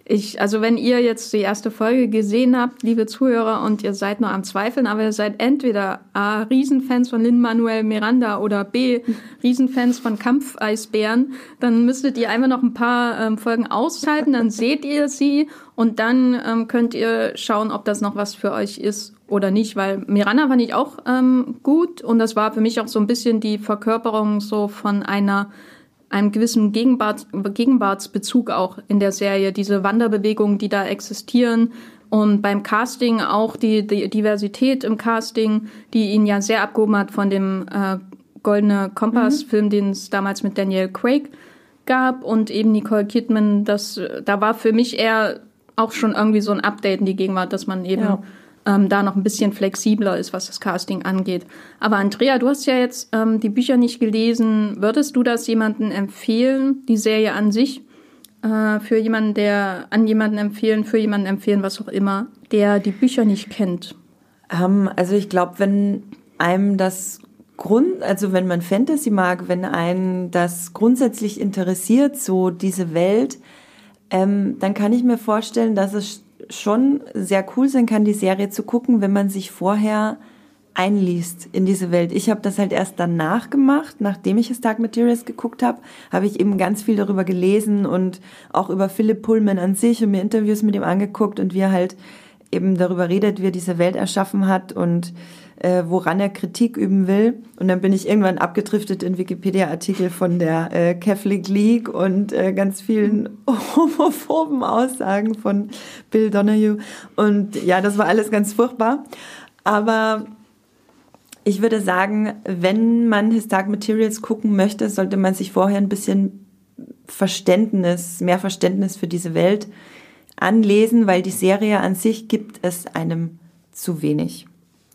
Ich, also wenn ihr jetzt die erste Folge gesehen habt, liebe Zuhörer, und ihr seid noch am Zweifeln, aber ihr seid entweder A, Riesenfans von Lin-Manuel Miranda oder B, Riesenfans von Kampfeisbären, dann müsstet ihr einfach noch ein paar ähm, Folgen aushalten, dann seht ihr sie und dann ähm, könnt ihr schauen, ob das noch was für euch ist oder nicht, weil Miranda fand ich auch ähm, gut und das war für mich auch so ein bisschen die Verkörperung so von einer einem gewissen Gegenwart, Gegenwartsbezug auch in der Serie, diese Wanderbewegungen, die da existieren und beim Casting auch die, die Diversität im Casting, die ihn ja sehr abgehoben hat von dem äh, Goldene Kompass-Film, mhm. den es damals mit Daniel Craig gab und eben Nicole Kidman. Das, da war für mich eher auch schon irgendwie so ein Update in die Gegenwart, dass man eben ja ähm, da noch ein bisschen flexibler ist, was das Casting angeht. Aber Andrea, du hast ja jetzt ähm, die Bücher nicht gelesen. Würdest du das jemandem empfehlen, die Serie an sich? Äh, für jemanden, der an jemanden empfehlen, für jemanden empfehlen, was auch immer, der die Bücher nicht kennt? Ähm, also ich glaube, wenn einem das Grund, also wenn man Fantasy mag, wenn einen das grundsätzlich interessiert, so diese Welt, ähm, dann kann ich mir vorstellen, dass es schon sehr cool sein kann, die Serie zu gucken, wenn man sich vorher einliest in diese Welt. Ich habe das halt erst danach gemacht, nachdem ich Dark Materials geguckt habe, habe ich eben ganz viel darüber gelesen und auch über Philipp Pullman an sich und mir Interviews mit ihm angeguckt und wie er halt eben darüber redet, wie er diese Welt erschaffen hat und äh, woran er Kritik üben will. Und dann bin ich irgendwann abgedriftet in Wikipedia-Artikel von der äh, Catholic League und äh, ganz vielen (laughs) homophoben Aussagen von Bill Donahue. Und ja, das war alles ganz furchtbar. Aber ich würde sagen, wenn man His Dark Materials gucken möchte, sollte man sich vorher ein bisschen Verständnis, mehr Verständnis für diese Welt anlesen, weil die Serie an sich gibt es einem zu wenig.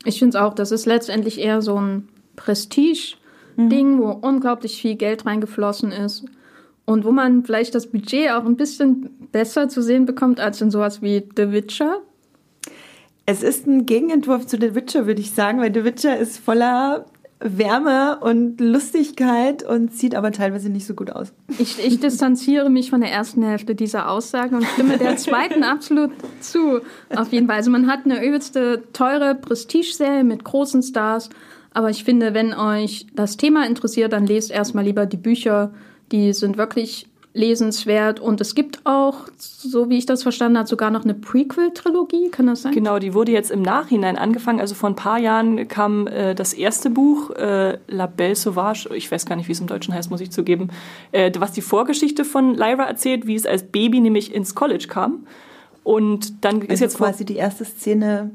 Ich finde es auch, das ist letztendlich eher so ein Prestige-Ding, mhm. wo unglaublich viel Geld reingeflossen ist und wo man vielleicht das Budget auch ein bisschen besser zu sehen bekommt als in sowas wie The Witcher. Es ist ein Gegenentwurf zu The Witcher, würde ich sagen, weil The Witcher ist voller Wärme und Lustigkeit und sieht aber teilweise nicht so gut aus. Ich, ich distanziere mich von der ersten Hälfte dieser Aussage und stimme der zweiten absolut zu. Auf jeden Fall. Also man hat eine übelste teure Prestige-Serie mit großen Stars. Aber ich finde, wenn euch das Thema interessiert, dann lest erstmal lieber die Bücher. Die sind wirklich lesenswert. Und es gibt auch, so wie ich das verstanden habe, sogar noch eine Prequel-Trilogie. Kann das sein? Genau, die wurde jetzt im Nachhinein angefangen. Also vor ein paar Jahren kam äh, das erste Buch, äh, La Belle Sauvage, ich weiß gar nicht, wie es im Deutschen heißt, muss ich zugeben, äh, was die Vorgeschichte von Lyra erzählt, wie es als Baby nämlich ins College kam. Und dann also ist jetzt quasi die erste Szene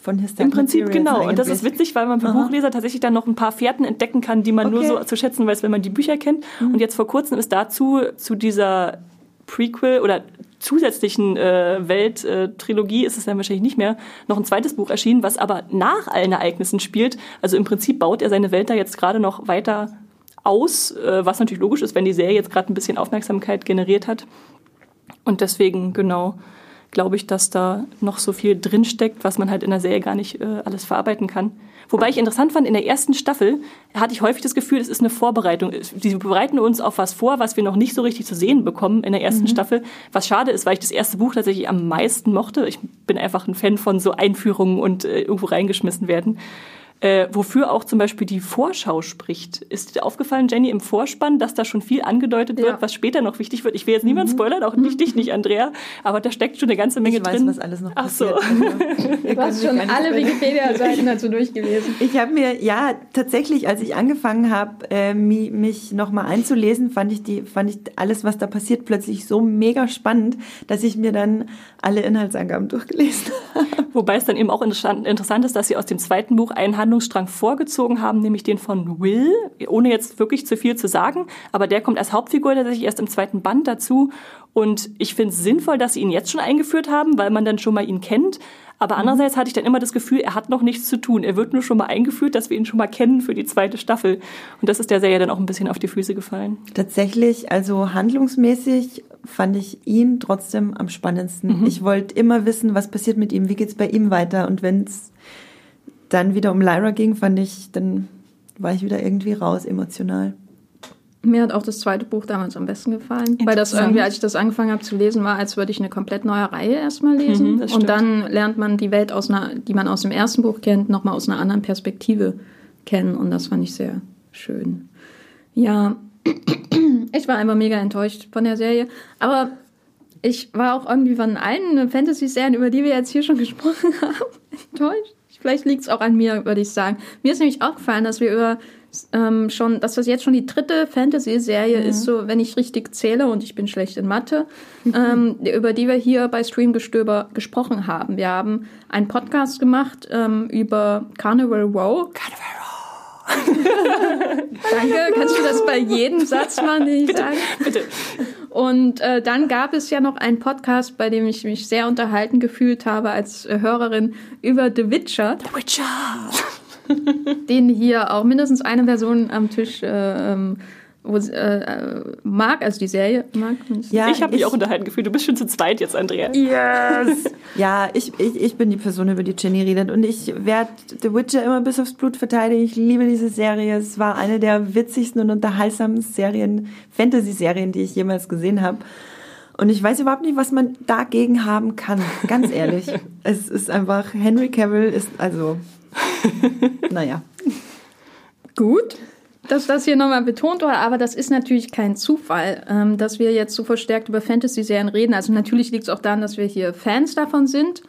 von Historic Im Prinzip Materials genau. Eigentlich. Und das ist witzig, weil man für Aha. Buchleser tatsächlich dann noch ein paar Fährten entdecken kann, die man okay. nur so zu schätzen weiß, wenn man die Bücher kennt. Mhm. Und jetzt vor kurzem ist dazu zu dieser Prequel oder zusätzlichen äh, Welt-Trilogie ist es dann wahrscheinlich nicht mehr, noch ein zweites Buch erschienen, was aber nach allen Ereignissen spielt. Also im Prinzip baut er seine Welt da jetzt gerade noch weiter aus, äh, was natürlich logisch ist, wenn die Serie jetzt gerade ein bisschen Aufmerksamkeit generiert hat. Und deswegen, genau, glaube ich, dass da noch so viel drinsteckt, was man halt in der Serie gar nicht äh, alles verarbeiten kann. Wobei ich interessant fand, in der ersten Staffel hatte ich häufig das Gefühl, es ist eine Vorbereitung. Sie bereiten uns auf was vor, was wir noch nicht so richtig zu sehen bekommen in der ersten mhm. Staffel. Was schade ist, weil ich das erste Buch tatsächlich am meisten mochte. Ich bin einfach ein Fan von so Einführungen und äh, irgendwo reingeschmissen werden äh, wofür auch zum Beispiel die Vorschau spricht. Ist dir aufgefallen, Jenny, im Vorspann, dass da schon viel angedeutet wird, ja. was später noch wichtig wird? Ich will jetzt niemand mhm. spoilern, auch nicht dich (laughs) nicht, Andrea, aber da steckt schon eine ganze Menge ich drin. weiß, was alles noch passiert. Ach so. (laughs) du hast schon alle Wikipedia-Seiten dazu (laughs) durchgelesen. Ich habe mir, ja, tatsächlich, als ich angefangen habe, äh, mich nochmal einzulesen, fand ich, die, fand ich alles, was da passiert, plötzlich so mega spannend, dass ich mir dann alle Inhaltsangaben durchgelesen. Wobei es dann eben auch interessant ist, dass sie aus dem zweiten Buch einen Handlungsstrang vorgezogen haben, nämlich den von Will, ohne jetzt wirklich zu viel zu sagen, aber der kommt als Hauptfigur tatsächlich erst im zweiten Band dazu. Und ich finde es sinnvoll, dass sie ihn jetzt schon eingeführt haben, weil man dann schon mal ihn kennt. Aber mhm. andererseits hatte ich dann immer das Gefühl, er hat noch nichts zu tun. Er wird nur schon mal eingeführt, dass wir ihn schon mal kennen für die zweite Staffel. Und das ist der Serie dann auch ein bisschen auf die Füße gefallen. Tatsächlich, also handlungsmäßig fand ich ihn trotzdem am spannendsten. Mhm. Ich wollte immer wissen, was passiert mit ihm, wie geht es bei ihm weiter. Und wenn es dann wieder um Lyra ging, fand ich, dann war ich wieder irgendwie raus emotional. Mir hat auch das zweite Buch damals am besten gefallen, weil das irgendwie, als ich das angefangen habe zu lesen, war, als würde ich eine komplett neue Reihe erstmal lesen. Mhm, und dann lernt man die Welt, aus einer, die man aus dem ersten Buch kennt, nochmal aus einer anderen Perspektive kennen. Und das fand ich sehr schön. Ja, (clears throat) ich war einfach mega enttäuscht von der Serie. Aber ich war auch irgendwie von allen Fantasy-Serien, über die wir jetzt hier schon (laughs) gesprochen haben, enttäuscht. Vielleicht liegt es auch an mir, würde ich sagen. Mir ist nämlich aufgefallen, dass wir über ähm, schon, dass das jetzt schon die dritte Fantasy-Serie ist, so wenn ich richtig zähle und ich bin schlecht in Mathe, (laughs) ähm, über die wir hier bei Streamgestöber gesprochen haben. Wir haben einen Podcast gemacht ähm, über Carnival Row. (laughs) Danke, kannst du das bei jedem Satz machen, den ich sage? Bitte. Und äh, dann gab es ja noch einen Podcast, bei dem ich mich sehr unterhalten gefühlt habe als äh, Hörerin über The Witcher, Witcher. (laughs) den hier auch mindestens eine Person am Tisch äh, ähm, wo, äh, äh, mag, also die Serie mag. Ja, ich habe mich auch unterhalten gefühlt. Du bist schon zu zweit jetzt, Andrea. Yes! (laughs) ja, ich, ich, ich bin die Person, über die Jenny redet. Und ich werde The Witcher immer bis aufs Blut verteidigen. Ich liebe diese Serie. Es war eine der witzigsten und unterhaltsamsten Serien, Fantasy-Serien, die ich jemals gesehen habe. Und ich weiß überhaupt nicht, was man dagegen haben kann. Ganz ehrlich. (laughs) es ist einfach, Henry Cavill ist, also, (laughs) naja. Gut, dass das hier nochmal betont wurde, aber das ist natürlich kein Zufall, ähm, dass wir jetzt so verstärkt über Fantasy-Serien reden. Also natürlich liegt es auch daran, dass wir hier Fans davon sind,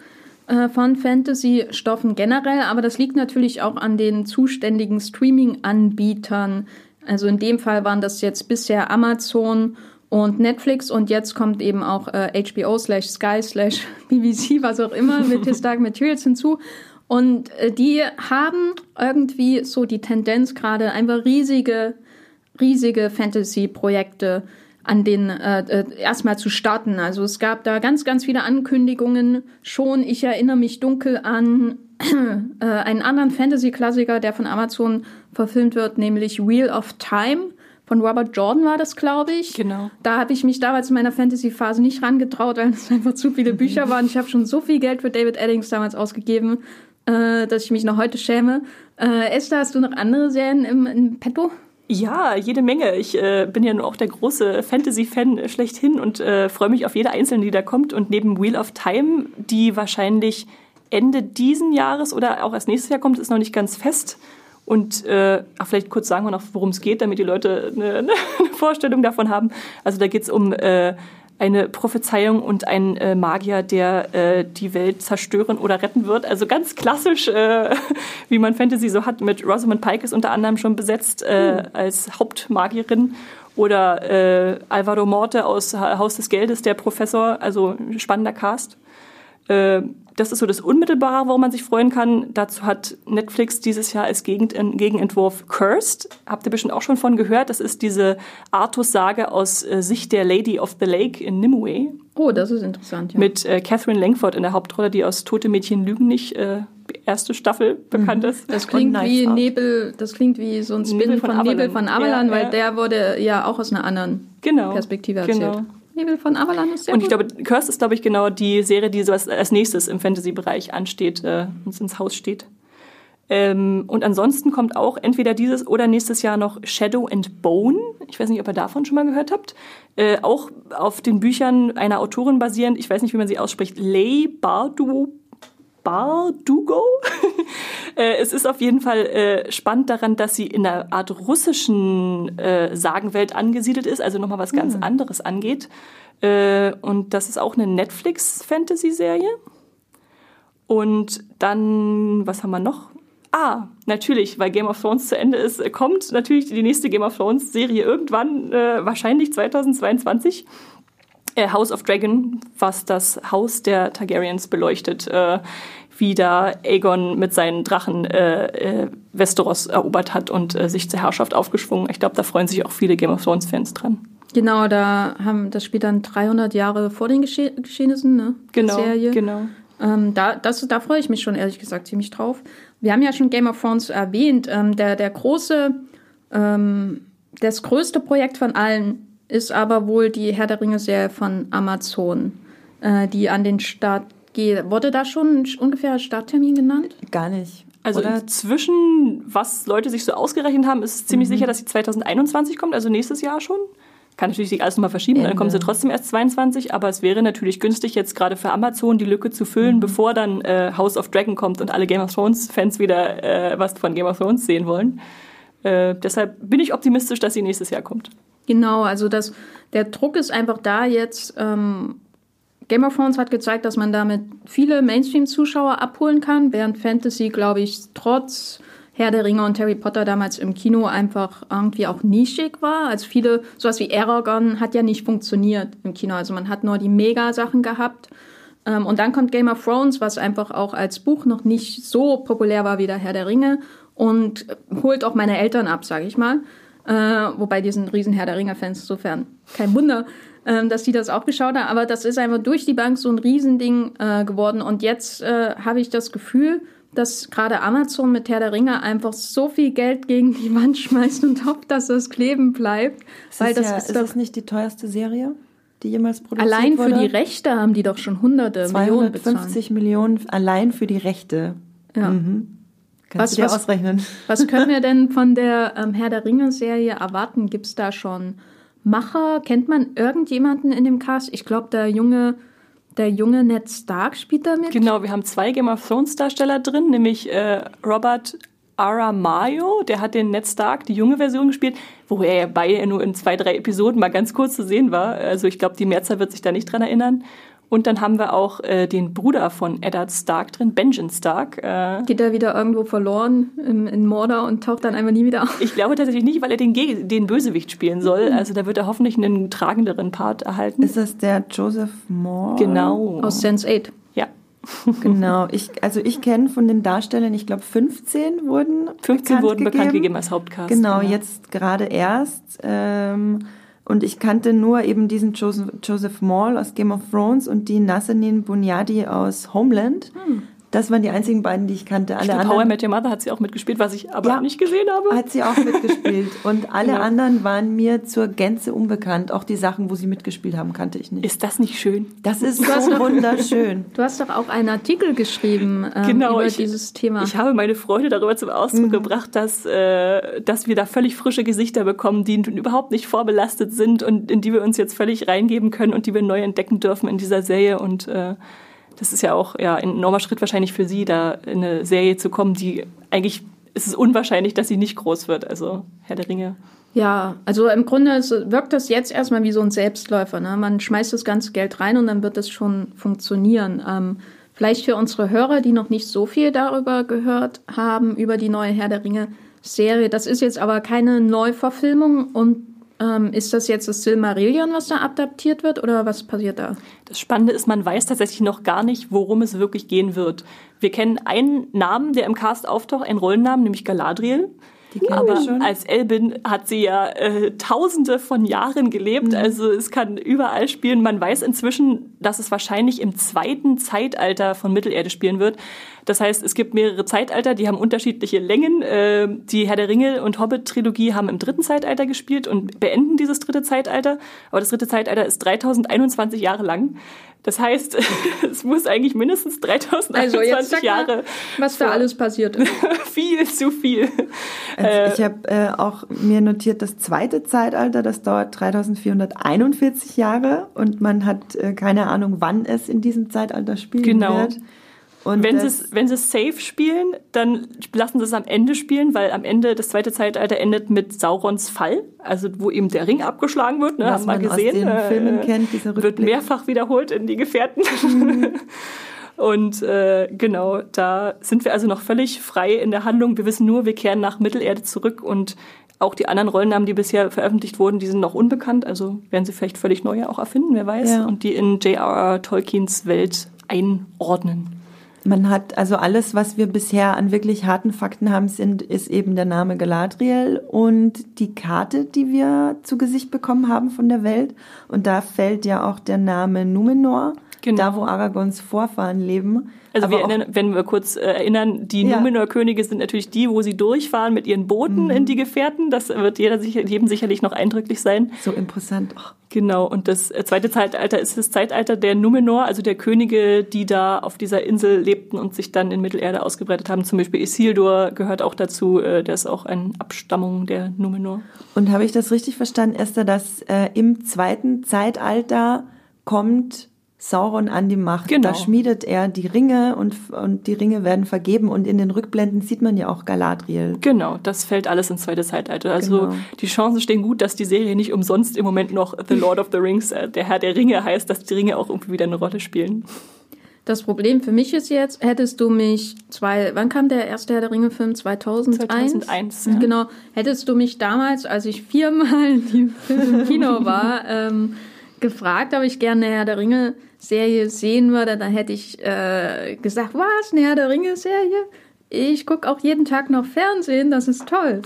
äh, von Fantasy-Stoffen generell, aber das liegt natürlich auch an den zuständigen Streaming-Anbietern. Also in dem Fall waren das jetzt bisher Amazon und Netflix und jetzt kommt eben auch äh, HBO slash Sky slash (laughs) BBC, was auch immer, mit (laughs) His Dark Materials hinzu. Und äh, die haben irgendwie so die Tendenz gerade einfach riesige, riesige Fantasy-Projekte an den äh, äh, erstmal zu starten. Also es gab da ganz, ganz viele Ankündigungen schon. Ich erinnere mich dunkel an (clears throat) äh, einen anderen Fantasy-Klassiker, der von Amazon verfilmt wird, nämlich Wheel of Time. Von Robert Jordan war das, glaube ich. Genau. Da habe ich mich damals in meiner Fantasy-Phase nicht rangetraut, weil es (laughs) einfach zu viele Bücher waren. Ich habe schon so viel Geld für David Eddings damals ausgegeben, äh, dass ich mich noch heute schäme. Äh, Esther, hast du noch andere Serien im, im Petto? Ja, jede Menge. Ich äh, bin ja nun auch der große Fantasy-Fan schlechthin und äh, freue mich auf jede einzelne, die da kommt. Und neben Wheel of Time, die wahrscheinlich Ende diesen Jahres oder auch erst nächstes Jahr kommt, ist noch nicht ganz fest. Und äh, vielleicht kurz sagen wir noch, worum es geht, damit die Leute eine, (laughs) eine Vorstellung davon haben. Also da geht es um äh, eine Prophezeiung und ein äh, Magier, der äh, die Welt zerstören oder retten wird. Also ganz klassisch, äh, (laughs) wie man Fantasy so hat. Mit Rosamund Pike ist unter anderem schon besetzt äh, als Hauptmagierin. Oder äh, Alvaro Morte aus Haus des Geldes, der Professor. Also spannender Cast. Äh, das ist so das Unmittelbare, worum man sich freuen kann. Dazu hat Netflix dieses Jahr als Gegend Gegenentwurf Cursed. Habt ihr bestimmt auch schon von gehört. Das ist diese Artus-Sage aus äh, Sicht der Lady of the Lake in Nimue. Oh, das ist interessant, ja. Mit äh, Catherine Langford in der Hauptrolle, die aus Tote Mädchen lügen nicht äh, erste Staffel bekannt ist. Das klingt wie Out. Nebel, das klingt wie so ein Spin Nebel von, von Nebel von Avalon, Ja, weil ja. der wurde ja auch aus einer anderen Genau. Perspektive erzählt. Genau. Nebel von Avalon ist sehr Und ich gut. glaube, Cursed ist, glaube ich, genau die Serie, die so als, als nächstes im Fantasy-Bereich ansteht, äh, uns ins Haus steht. Ähm, und ansonsten kommt auch entweder dieses oder nächstes Jahr noch Shadow and Bone. Ich weiß nicht, ob ihr davon schon mal gehört habt. Äh, auch auf den Büchern einer Autorin basierend, ich weiß nicht, wie man sie ausspricht, Leigh Bardu Bardugo. (laughs) äh, es ist auf jeden Fall äh, spannend daran, dass sie in einer Art russischen äh, Sagenwelt angesiedelt ist, also nochmal was ganz anderes angeht. Äh, und das ist auch eine Netflix-Fantasy-Serie. Und dann, was haben wir noch? Ah, natürlich, weil Game of Thrones zu Ende ist, kommt natürlich die nächste Game of Thrones Serie irgendwann, wahrscheinlich 2022. Äh, House of Dragon, was das Haus der Targaryens beleuchtet, äh, wie da Aegon mit seinen Drachen äh, äh, Westeros erobert hat und äh, sich zur Herrschaft aufgeschwungen. Ich glaube, da freuen sich auch viele Game of Thrones Fans dran. Genau, da haben das spielt dann 300 Jahre vor den Gesche Geschehnissen, ne? Genau, Serie. genau. Ähm, da, das, da freue ich mich schon ehrlich gesagt ziemlich drauf. Wir haben ja schon Game of Thrones erwähnt. Ähm, der, der große, ähm, das größte Projekt von allen ist aber wohl die Herr der Ringe-Serie von Amazon, äh, die an den Start geht. Wurde da schon ein ungefährer Starttermin genannt? Gar nicht. Also Oder? inzwischen, was Leute sich so ausgerechnet haben, ist ziemlich sicher, dass sie 2021 kommt, also nächstes Jahr schon. Kann natürlich sich alles nochmal verschieben, dann Ende. kommen sie trotzdem erst 22, aber es wäre natürlich günstig, jetzt gerade für Amazon die Lücke zu füllen, bevor dann äh, House of Dragon kommt und alle Game of Thrones-Fans wieder äh, was von Game of Thrones sehen wollen. Äh, deshalb bin ich optimistisch, dass sie nächstes Jahr kommt. Genau, also das, der Druck ist einfach da jetzt. Ähm, Game of Thrones hat gezeigt, dass man damit viele Mainstream-Zuschauer abholen kann, während Fantasy, glaube ich, trotz Herr der Ringe und Harry Potter damals im Kino einfach irgendwie auch nischig war. Also viele, sowas wie Aragorn hat ja nicht funktioniert im Kino. Also man hat nur die Mega-Sachen gehabt. Ähm, und dann kommt Game of Thrones, was einfach auch als Buch noch nicht so populär war wie der Herr der Ringe und holt auch meine Eltern ab, sage ich mal. Äh, wobei die sind riesen Herr der Ringe-Fans, insofern kein Wunder, ähm, dass die das auch geschaut haben. Aber das ist einfach durch die Bank so ein Riesending äh, geworden. Und jetzt äh, habe ich das Gefühl, dass gerade Amazon mit Herr der Ringe einfach so viel Geld gegen die Wand schmeißt und hofft, dass das kleben bleibt. Ist weil das das ja, ist ist das nicht die teuerste Serie, die jemals produziert allein wurde? für die Rechte haben die doch schon hunderte Millionen bezahlt. 250 Millionen allein für die Rechte. Ja. Kannst Was- du dir was- ausrechnen? (laughs) Was können wir denn von der ähm, Herr der Ringe-Serie erwarten? Gibt es da schon Macher? Kennt man irgendjemanden in dem Cast? Ich glaube, der junge, der junge Ned Stark spielt da mit. Genau, wir haben zwei Game of Thrones Darsteller drin, nämlich äh, Robert Aramayo, der hat den Ned Stark, die junge Version gespielt, wo er bei nur in zwei, drei Episoden mal ganz kurz zu sehen war. Also ich glaube, die Mehrzahl wird sich da nicht dran erinnern. Und dann haben wir auch äh, den Bruder von Eddard Stark drin, Benjen Stark. Äh, Geht er wieder irgendwo verloren im, in Mordor und taucht dann einfach nie wieder auf? ich glaube tatsächlich nicht, weil er den, Geg- den Bösewicht spielen soll. Also da wird er hoffentlich einen tragenderen Part erhalten. Ist das der Joseph Moore? genau. Aus Sense 8. ja. (laughs) Genau. Ich, also ich kenne von den Darstellern, ich glaube 15 wurden 15 bekannt wurden gegeben. bekannt gegeben als Hauptcast. Genau, jetzt gerade erst. Ähm, und ich kannte nur eben diesen Joseph, Joseph Maul aus Game of Thrones und die Nassanin Bunyadi aus Homeland. Das waren die einzigen beiden, die ich kannte. Alle Stimmt, How I anderen Met Your Mother hat sie auch mitgespielt, was ich aber Ja. nicht gesehen habe. hat sie auch mitgespielt. (laughs) Und alle Genau. anderen waren mir zur Gänze unbekannt. Auch die Sachen, wo sie mitgespielt haben, kannte ich nicht. Ist das nicht schön? Das ist so wunderschön. (laughs) Du hast doch auch einen Artikel geschrieben ähm, Genau, über ich- dieses Thema. Ich habe meine Freude darüber zum Ausdruck gebracht, dass, äh, dass wir da völlig frische Gesichter bekommen, die überhaupt nicht vorbelastet sind und in die wir uns jetzt völlig reingeben können und die wir neu entdecken dürfen in dieser Serie. Und äh, das ist ja auch ja, ein enormer Schritt wahrscheinlich für Sie, da in eine Serie zu kommen, die eigentlich ist es unwahrscheinlich, dass sie nicht groß wird. Also Herr der Ringe. Ja, also im Grunde wirkt das jetzt erstmal wie so ein Selbstläufer. Ne? Man schmeißt das ganze Geld rein und dann wird es schon funktionieren. Ähm, vielleicht für unsere Hörer, die noch nicht so viel darüber gehört haben, über die neue Herr der Ringe-Serie. Das ist jetzt aber keine Neuverfilmung. Und ähm, ist das jetzt das Silmarillion, was da adaptiert wird? Oder was passiert da? Das Spannende ist, man weiß tatsächlich noch gar nicht, worum es wirklich gehen wird. Wir kennen einen Namen, der im Cast auftaucht, einen Rollennamen, nämlich Galadriel. Die kennen Aber wir schon. als Elbin hat sie ja äh, tausende von Jahren gelebt, also es kann überall spielen. Man weiß inzwischen, dass es wahrscheinlich im zweiten Zeitalter von Mittelerde spielen wird. Das heißt, es gibt mehrere Zeitalter, die haben unterschiedliche Längen. Äh, die Herr der Ringe und Hobbit-Trilogie haben im dritten Zeitalter gespielt und beenden dieses dritte Zeitalter. Aber das dritte Zeitalter ist 3021 Jahre lang. Das heißt, (laughs) es muss eigentlich mindestens 3021 Also jetzt sag Jahre. mal, was da vor- alles passiert ist. (laughs) viel zu viel. Also ich habe äh, auch mir notiert, das zweite Zeitalter, das dauert 3441 Jahre und man hat äh, keine Ahnung, wann es in diesem Zeitalter spielen Genau. wird. Und Wenn sie, es, wenn sie es safe spielen, dann lassen sie es am Ende spielen, weil am Ende das zweite Zeitalter endet mit Saurons Fall, also wo eben der Ring abgeschlagen wird, ne, Was haben wir man aus gesehen. den Filmen kennt, dieser wird mehrfach wiederholt in die Gefährten. (laughs) Und äh, genau, da sind wir also noch völlig frei in der Handlung. Wir wissen nur, wir kehren nach Mittelerde zurück und auch die anderen Rollennamen, die bisher veröffentlicht wurden, die sind noch unbekannt. Also werden sie vielleicht völlig neue auch erfinden, wer weiß. Ja. Und die in J.R.R. Tolkiens Welt einordnen. Man hat also alles, was wir bisher an wirklich harten Fakten haben, sind, ist eben der Name Galadriel und die Karte, die wir zu Gesicht bekommen haben von der Welt. Und da fällt ja auch der Name Numenor. genau. da wo Aragons Vorfahren leben. Also wir erinnern, wenn wir kurz äh, erinnern, die ja. Numenor-Könige sind natürlich die, wo sie durchfahren mit ihren Booten mhm. in die Gefährten. Das wird jeder sicher, jedem sicherlich noch eindrücklich sein. So imposant. Oh. Genau, und das äh, zweite Zeitalter ist das Zeitalter der Numenor, also der Könige, die da auf dieser Insel lebten und sich dann in Mittelerde ausgebreitet haben. Zum Beispiel Isildur gehört auch dazu, äh, der ist auch eine Abstammung der Numenor. Und habe ich das richtig verstanden, Esther, dass äh, im zweiten Zeitalter kommt Sauron an die Macht. Genau. Da schmiedet er die Ringe und, und die Ringe werden vergeben und in den Rückblenden sieht man ja auch Galadriel. Genau, das fällt alles ins zweite Zeitalter. Also genau. die Chancen stehen gut, dass die Serie nicht umsonst im Moment noch The Lord of the Rings, äh, der Herr der Ringe heißt, dass die Ringe auch irgendwie wieder eine Rolle spielen. Das Problem für mich ist jetzt, hättest du mich zwei, wann kam der erste Herr der Ringe Film? 2001? 2001. Ja. Genau. Hättest du mich damals, als ich viermal (laughs) im Kino war, ähm, gefragt, ob ich gerne eine Herr der Ringe Serie sehen würde, dann hätte ich äh, gesagt, was, eine Herr der Ringe Serie? Ich gucke auch jeden Tag noch Fernsehen, das ist toll.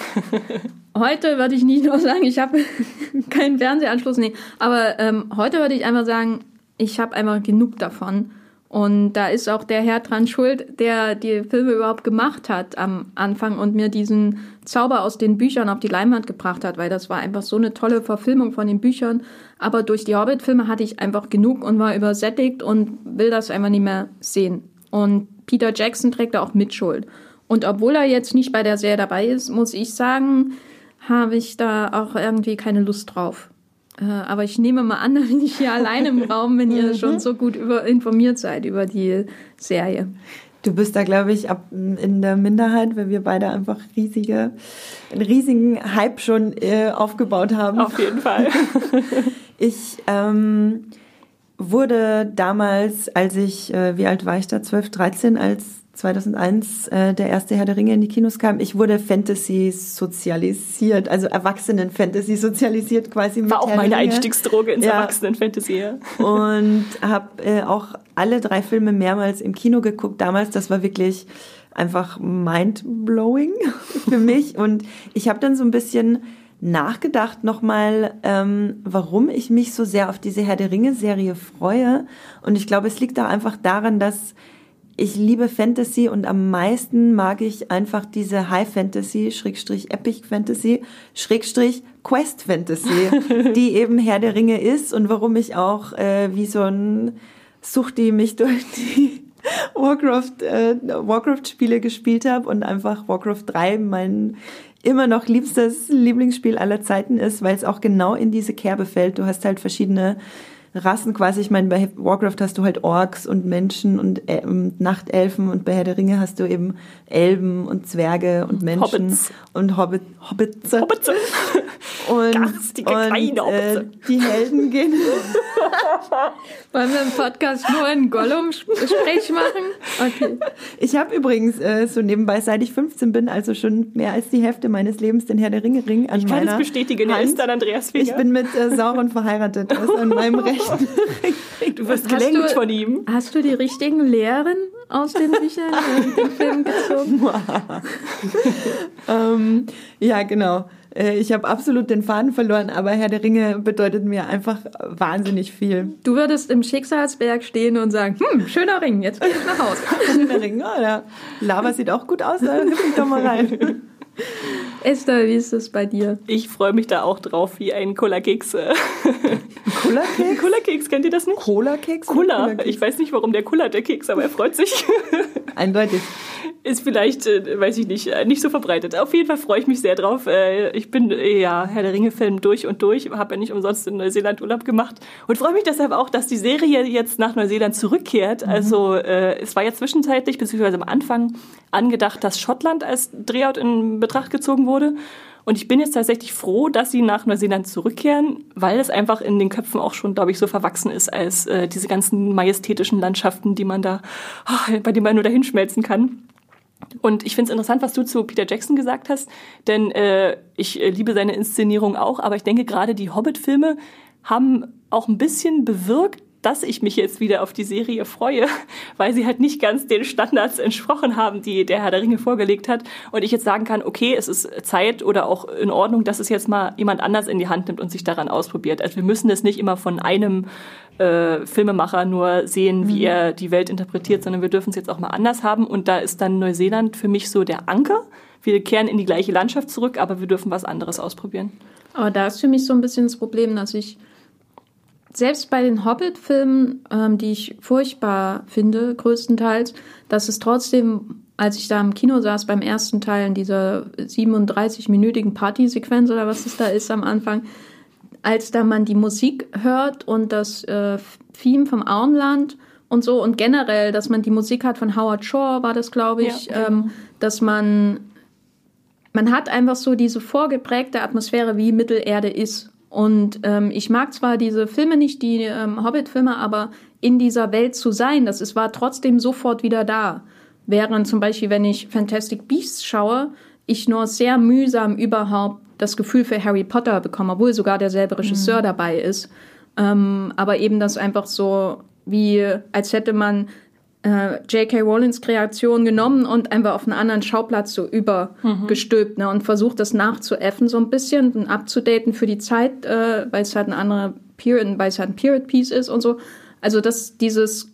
(laughs) heute würde ich nicht nur sagen, ich habe (laughs) keinen Fernsehanschluss, nee, aber ähm, heute würde ich einfach sagen, ich habe einfach genug davon. Und da ist auch der Herr dran schuld, der die Filme überhaupt gemacht hat am Anfang und mir diesen Zauber aus den Büchern auf die Leinwand gebracht hat, weil das war einfach so eine tolle Verfilmung von den Büchern. Aber durch die Hobbit-Filme hatte ich einfach genug und war übersättigt und will das einfach nicht mehr sehen. Und Peter Jackson trägt da auch Mitschuld. Und obwohl er jetzt nicht bei der Serie dabei ist, muss ich sagen, habe ich da auch irgendwie keine Lust drauf. Äh, aber ich nehme mal an, (laughs) da bin ich hier alleine im Raum, wenn ihr schon so gut über, informiert seid über die Serie. Du bist da, glaube ich, ab, in der Minderheit, weil wir beide einfach riesige, einen riesigen Hype schon äh, aufgebaut haben. Auf jeden (laughs) Fall. ich ähm, wurde damals, als ich, äh, wie alt war ich da, 12, 13, als 2001 äh, der erste Herr der Ringe in die Kinos kam. Ich wurde Fantasy sozialisiert, also Erwachsenen-Fantasy sozialisiert quasi. Mit War auch Herr meine Einstiegsdroge ins ja. Erwachsenen-Fantasy. Ja. Und habe äh, auch alle drei Filme mehrmals im Kino geguckt. Damals, das war wirklich einfach mind-blowing (laughs) für mich. Und ich habe dann so ein bisschen nachgedacht nochmal, ähm, warum ich mich so sehr auf diese Herr der Ringe-Serie freue. Und ich glaube, es liegt auch einfach daran, dass ich liebe Fantasy und am meisten mag ich einfach diese High Fantasy, Schrägstrich Epic Fantasy, Schrägstrich Quest Fantasy, (laughs) die eben Herr der Ringe ist und warum ich auch äh, wie so ein Suchti mich durch die (laughs) Warcraft, äh, Warcraft-Spiele gespielt habe und einfach Warcraft 3 mein immer noch liebstes Lieblingsspiel aller Zeiten ist, weil es auch genau in diese Kerbe fällt. Du hast halt verschiedene Rassen quasi. Ich meine, bei Warcraft hast du halt Orks und Menschen und äh, Nachtelfen und bei Herr der Ringe hast du eben Elben und Zwerge und Menschen Hobbits. und Hobbit, Hobbitze. Hobbitze. (laughs) Und, Garstige und äh, die Helden gehen. (laughs) Wollen wir im Podcast nur ein Gollum-Sprech machen? Okay. Ich habe übrigens äh, so nebenbei, seit ich 15 bin, also schon mehr als die Hälfte meines Lebens, den Herr der Ringe Ring an ich meiner Ich kann es bestätigen, er ist dann Andreas Finger. Ich bin mit äh, Sauron verheiratet, das (laughs) ist an meinem rechten Ring. (laughs) Du wirst gelenkt von ihm. Hast du die richtigen Lehren aus den (laughs) Büchern in den Film gezogen? ähm, ja, genau. Äh, ich habe absolut den Faden verloren, aber Herr der Ringe bedeutet mir einfach wahnsinnig viel. Du würdest im Schicksalsberg stehen und sagen, hm, schöner Ring, jetzt gehe ich nach Hause. (laughs) schöner Ring, oh, der Lava sieht auch gut aus, da ich doch mal rein. (laughs) Esther, wie ist das bei dir? Ich freue mich da auch drauf, wie ein Cola-Keks. (laughs) Cola-Keks? Cola-Keks, kennt ihr das nicht? Cola-Keks? Cola. Ich weiß nicht, warum der Cola der Keks, aber er freut sich. (laughs) Eindeutig ist vielleicht, äh, weiß ich nicht, äh, nicht so verbreitet. Auf jeden Fall freue ich mich sehr drauf. Äh, ich bin ja Herr der Ringe-Film durch und durch, habe ja nicht umsonst in Neuseeland Urlaub gemacht und freue mich deshalb auch, dass die Serie jetzt nach Neuseeland zurückkehrt. Mhm. Also es war ja zwischenzeitlich, beziehungsweise am Anfang angedacht, dass Schottland als Drehort in Betracht gezogen wurde. Und ich bin jetzt tatsächlich froh, dass sie nach Neuseeland zurückkehren, weil es einfach in den Köpfen auch schon, glaube ich, so verwachsen ist als äh, diese ganzen majestätischen Landschaften, die man da, oh, bei denen man nur dahin schmelzen kann. Und ich finde es interessant, was du zu Peter Jackson gesagt hast, denn äh, ich äh, liebe seine Inszenierung auch, aber ich denke gerade die Hobbit-Filme haben auch ein bisschen bewirkt, dass ich mich jetzt wieder auf die Serie freue, (laughs) weil sie halt nicht ganz den Standards entsprochen haben, die der Herr der Ringe vorgelegt hat. Und ich jetzt sagen kann, okay, es ist Zeit oder auch in Ordnung, dass es jetzt mal jemand anders in die Hand nimmt und sich daran ausprobiert. Also wir müssen es nicht immer von einem äh, Filmemacher nur sehen, wie mhm. er die Welt interpretiert, sondern wir dürfen es jetzt auch mal anders haben. Und da ist dann Neuseeland für mich so der Anker. Wir kehren in die gleiche Landschaft zurück, aber wir dürfen was anderes ausprobieren. Aber da ist für mich so ein bisschen das Problem, dass ich selbst bei den Hobbit-Filmen, ähm, die ich furchtbar finde, größtenteils, dass es trotzdem, als ich da im Kino saß beim ersten Teil in dieser 37-minütigen Partysequenz oder was es da ist am Anfang, als da man die Musik hört und das äh, Theme vom Auenland und so und generell, dass man die Musik hat von Howard Shore, war das, glaube ich, ja. ähm, dass man man hat einfach so diese vorgeprägte Atmosphäre, wie Mittelerde ist. Und ähm, ich mag zwar diese Filme nicht, die ähm, Hobbit-Filme, aber in dieser Welt zu sein, das ist, war trotzdem sofort wieder da. Während zum Beispiel, wenn ich Fantastic Beasts schaue, ich nur sehr mühsam überhaupt das Gefühl für Harry Potter bekomme, obwohl sogar derselbe Regisseur mhm. dabei ist. Ähm, aber eben das einfach so, wie als hätte man äh, J.K. Rowlings Kreation genommen und einfach auf einen anderen Schauplatz so übergestülpt mhm. ne, und versucht das nachzuäffen so ein bisschen und abzudaten für die Zeit, äh, weil es halt ein anderer Period, weil es halt ein Period Piece ist und so. Also das, dieses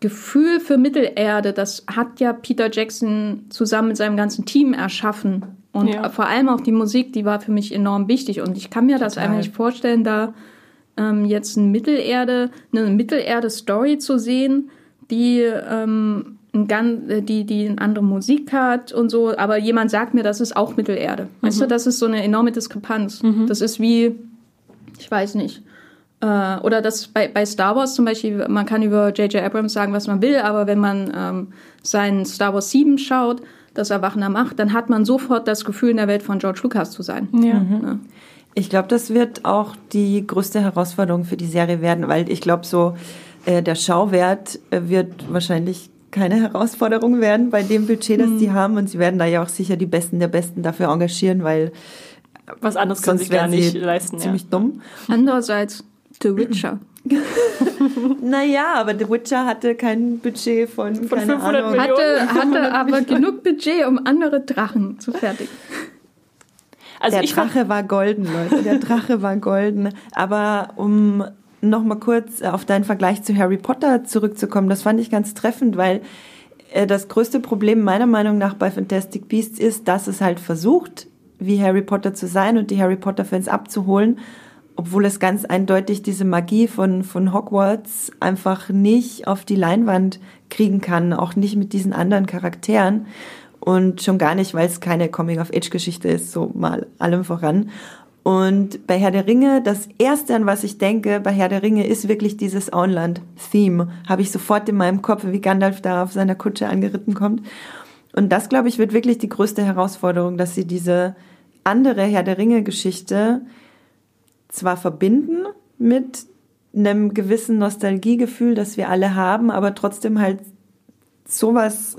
Gefühl für Mittelerde, das hat ja Peter Jackson zusammen mit seinem ganzen Team erschaffen. Und ja. vor allem auch die Musik, die war für mich enorm wichtig. Und ich kann mir Total. das einfach nicht vorstellen, da ähm, jetzt ein Mittelerde, eine Mittelerde-Story zu sehen, die ähm, ein äh, die, die eine andere Musik hat und so, aber jemand sagt mir, das ist auch Mittelerde. Mhm. Weißt du, das ist so eine enorme Diskrepanz. Mhm. Das ist wie, ich weiß nicht. Äh, oder das bei, bei Star Wars zum Beispiel, man kann über J.J. Abrams sagen, was man will, aber wenn man ähm, seinen Star Wars 7 schaut, das Erwachen der Macht, dann hat man sofort das Gefühl, in der Welt von George Lucas zu sein. Ja. Mhm. ja. Ich glaube, das wird auch die größte Herausforderung für die Serie werden, weil ich glaube, so äh, der Schauwert äh, wird wahrscheinlich keine Herausforderung werden bei dem Budget, das mhm. die haben. Und sie werden da ja auch sicher die Besten der Besten dafür engagieren, weil was anderes können sie gar nicht leisten. Ziemlich ja. dumm. Andererseits The Witcher. (laughs) naja, aber The Witcher hatte kein Budget von, von 500 Ahnung. Millionen. Hatte, hatte (laughs) aber genug Budget, um andere Drachen zu fertigen. Also der Drache war golden, Leute. Der Drache war golden. Aber um noch mal kurz auf deinen Vergleich zu Harry Potter zurückzukommen. Das fand ich ganz treffend, weil äh, das größte Problem meiner Meinung nach bei Fantastic Beasts ist, dass es halt versucht, wie Harry Potter zu sein und die Harry Potter Fans abzuholen, obwohl es ganz eindeutig diese Magie von, von Hogwarts einfach nicht auf die Leinwand kriegen kann, auch nicht mit diesen anderen Charakteren und schon gar nicht, weil es keine Coming-of-Age-Geschichte ist, so mal allem voran. Und bei Herr der Ringe, das erste, an was ich denke, bei Herr der Ringe ist wirklich dieses Auenland-Theme. Habe ich sofort in meinem Kopf, wie Gandalf da auf seiner Kutsche angeritten kommt. Und das, glaube ich, wird wirklich die größte Herausforderung, dass sie diese andere Herr der Ringe-Geschichte zwar verbinden mit einem gewissen Nostalgiegefühl, das wir alle haben, aber trotzdem halt sowas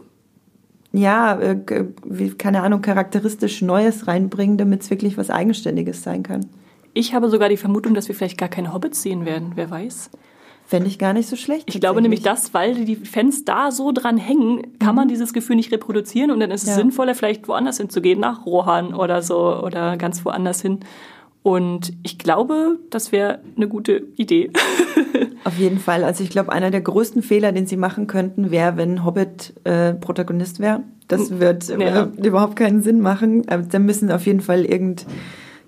ja, äh, keine Ahnung, charakteristisch Neues reinbringen, damit es wirklich was Eigenständiges sein kann. Ich habe sogar die Vermutung, dass wir vielleicht gar keine Hobbits sehen werden, wer weiß. Fände ich gar nicht so schlecht. Ich glaube nämlich, dass, weil die Fans da so dran hängen, kann mhm. man dieses Gefühl nicht reproduzieren und dann ist es ja. sinnvoller, vielleicht woanders hinzugehen, nach Rohan oder so oder ganz woanders hin. Und ich glaube, das wäre eine gute Idee. (laughs) Auf jeden Fall. Also ich glaube, einer der größten Fehler, den sie machen könnten, wäre, wenn Hobbit äh, Protagonist wäre. Das wird ja. äh, überhaupt keinen Sinn machen. Dann müssen auf jeden Fall irgend,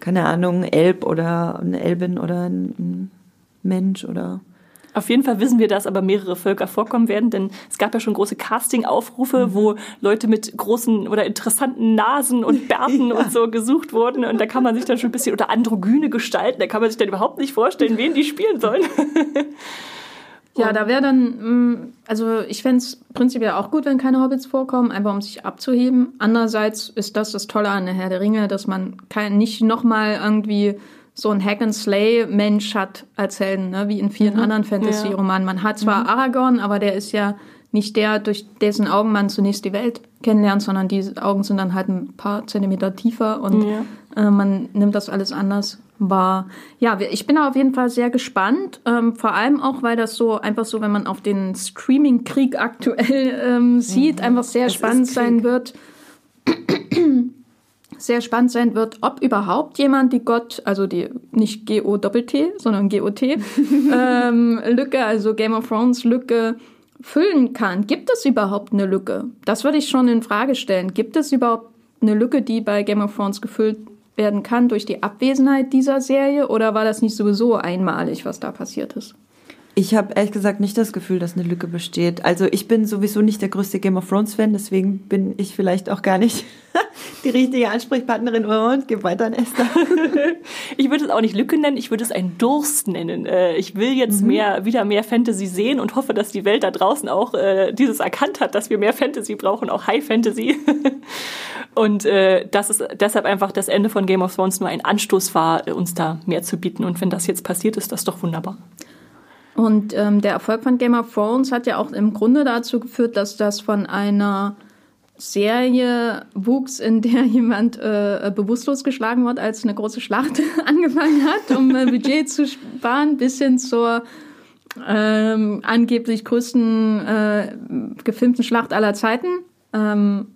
keine Ahnung, Elb oder eine Elbin oder ein Mensch oder auf jeden Fall wissen wir, dass aber mehrere Völker vorkommen werden, denn es gab ja schon große Casting-Aufrufe, mhm. wo Leute mit großen oder interessanten Nasen und Bärten (laughs) ja. und so gesucht wurden. Und da kann man sich dann schon ein bisschen oder androgyne gestalten, da kann man sich dann überhaupt nicht vorstellen, wen die spielen sollen. (laughs) Ja, da wäre dann, mm, also ich fände es prinzipiell auch gut, wenn keine Hobbits vorkommen, einfach um sich abzuheben. Andererseits ist das das Tolle an der Herr der Ringe, dass man kein, nicht nochmal irgendwie so ein Hack-and-Slay-Mensch hat als Helden, ne? wie in vielen mhm. anderen Fantasy-Romanen. Man hat zwar mhm. Aragorn, aber der ist ja nicht der, durch dessen Augen man zunächst die Welt kennenlernt, sondern diese Augen sind dann halt ein paar Zentimeter tiefer und ja. Äh, man nimmt das alles anders wahr. Ja, ich bin auf jeden Fall sehr gespannt. Ähm, vor allem auch, weil das so einfach so, wenn man auf den Streaming-Krieg aktuell ähm, sieht, mhm. einfach sehr es spannend sein wird. Sehr spannend sein wird, ob überhaupt jemand die Gott, also die nicht G-O-T, sondern G-O-T, (laughs) ähm, Lücke, also Game of Thrones Lücke füllen kann. Gibt es überhaupt eine Lücke? Das würde ich schon in Frage stellen. Gibt es überhaupt eine Lücke, die bei Game of Thrones gefüllt werden kann durch die Abwesenheit dieser Serie? Oder war das nicht sowieso einmalig, was da passiert ist? Ich habe ehrlich gesagt nicht das Gefühl, dass eine Lücke besteht. Also ich bin sowieso nicht der größte Game of Thrones Fan, deswegen bin ich vielleicht auch gar nicht (laughs) die richtige Ansprechpartnerin. Und gib weiter an Esther. (laughs) ich würde es auch nicht Lücke nennen, ich würde es einen Durst nennen. Äh, ich will jetzt mhm. mehr, wieder mehr Fantasy sehen und hoffe, dass die Welt da draußen auch äh, dieses erkannt hat, dass wir mehr Fantasy brauchen, auch High Fantasy. (laughs) und äh, dass es deshalb einfach das Ende von Game of Thrones nur ein Anstoß war, uns da mehr zu bieten. Und wenn das jetzt passiert ist, das doch wunderbar. Und ähm, der Erfolg von Game of Thrones hat ja auch im Grunde dazu geführt, dass das von einer Serie wuchs, in der (laughs) jemand äh, bewusstlos geschlagen wird, als eine große Schlacht (laughs) angefangen hat, um äh, Budget zu sparen, bis hin zur ähm, angeblich größten äh, gefilmten Schlacht aller Zeiten. Ähm,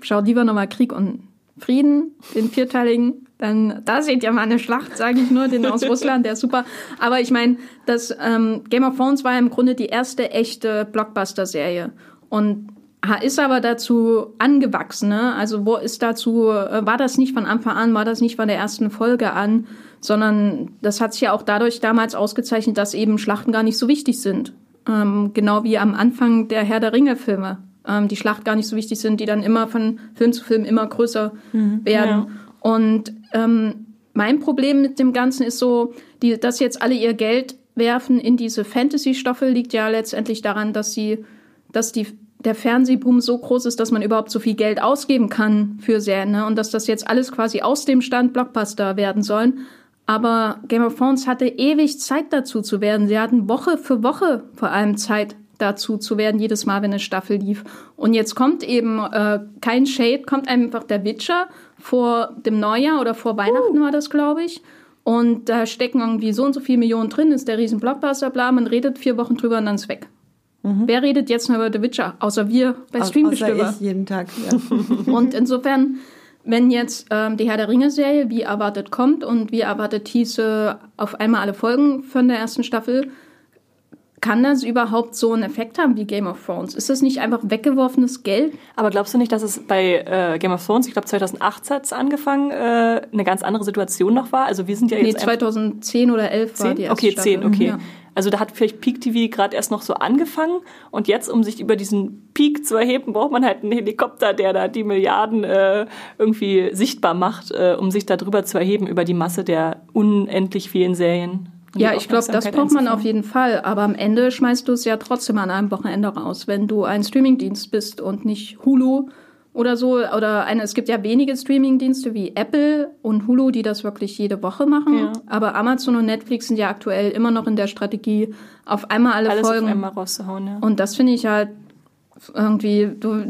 schau lieber nochmal Krieg und Frieden, den vierteiligen dann da seht ihr mal eine Schlacht, sage ich nur, den aus (laughs) Russland, der ist super. Aber ich meine, das ähm, Game of Thrones war im Grunde die erste echte Blockbuster-Serie und ist aber dazu angewachsen. Ne? Also wo ist dazu, äh, war das nicht von Anfang an, war das nicht von der ersten Folge an, sondern das hat sich ja auch dadurch damals ausgezeichnet, dass eben Schlachten gar nicht so wichtig sind. Ähm, genau wie am Anfang der Herr der Ringe-Filme. Ähm, die Schlacht gar nicht so wichtig sind, die dann immer von Film zu Film immer größer mhm, werden. Ja. Und ähm, mein Problem mit dem Ganzen ist so, die, dass jetzt alle ihr Geld werfen in diese Fantasy-Stoffe, liegt ja letztendlich daran, dass sie, dass die der Fernsehboom so groß ist, dass man überhaupt so viel Geld ausgeben kann für Serien ne? und dass das jetzt alles quasi aus dem Stand Blockbuster werden sollen. Aber Game of Thrones hatte ewig Zeit dazu zu werden. Sie hatten Woche für Woche vor allem Zeit dazu zu werden, jedes Mal, wenn eine Staffel lief. Und jetzt kommt eben äh, kein Shade, kommt einfach der Witcher vor dem Neujahr oder vor Weihnachten uh. war das, glaube ich. Und da stecken irgendwie so und so viele Millionen drin, ist der riesen Blockbuster, bla, man redet vier Wochen drüber und dann ist weg. Mhm. Wer redet jetzt noch über The Witcher? Außer wir bei Streambestimmer. ich jeden Tag, ja. (laughs) und insofern, wenn jetzt ähm, die Herr der Ringe-Serie wie erwartet kommt und wie erwartet hieße auf einmal alle Folgen von der ersten Staffel, kann das überhaupt so einen Effekt haben wie Game of Thrones? Ist das nicht einfach weggeworfenes Geld? Aber glaubst du nicht, dass es bei äh, Game of Thrones, ich glaube 2008 hat es angefangen, äh, eine ganz andere Situation noch war? Also wir sind ja jetzt... Nee, 2010 oder 11 10? war die erste Okay, Staffel. 10, okay. Ja. Also da hat vielleicht Peak TV gerade erst noch so angefangen und jetzt, um sich über diesen Peak zu erheben, braucht man halt einen Helikopter, der da die Milliarden äh, irgendwie sichtbar macht, äh, um sich darüber zu erheben, über die Masse der unendlich vielen Serien. Ja, ich glaube, das braucht man auf jeden Fall. Aber am Ende schmeißt du es ja trotzdem an einem Wochenende raus, wenn du ein Streamingdienst bist und nicht Hulu oder so. Oder eine, es gibt ja wenige Streamingdienste wie Apple und Hulu, die das wirklich jede Woche machen. Ja. Aber Amazon und Netflix sind ja aktuell immer noch in der Strategie, auf einmal alle Alles Folgen. Auf einmal rauszuhauen, ja. Und das finde ich halt irgendwie, du,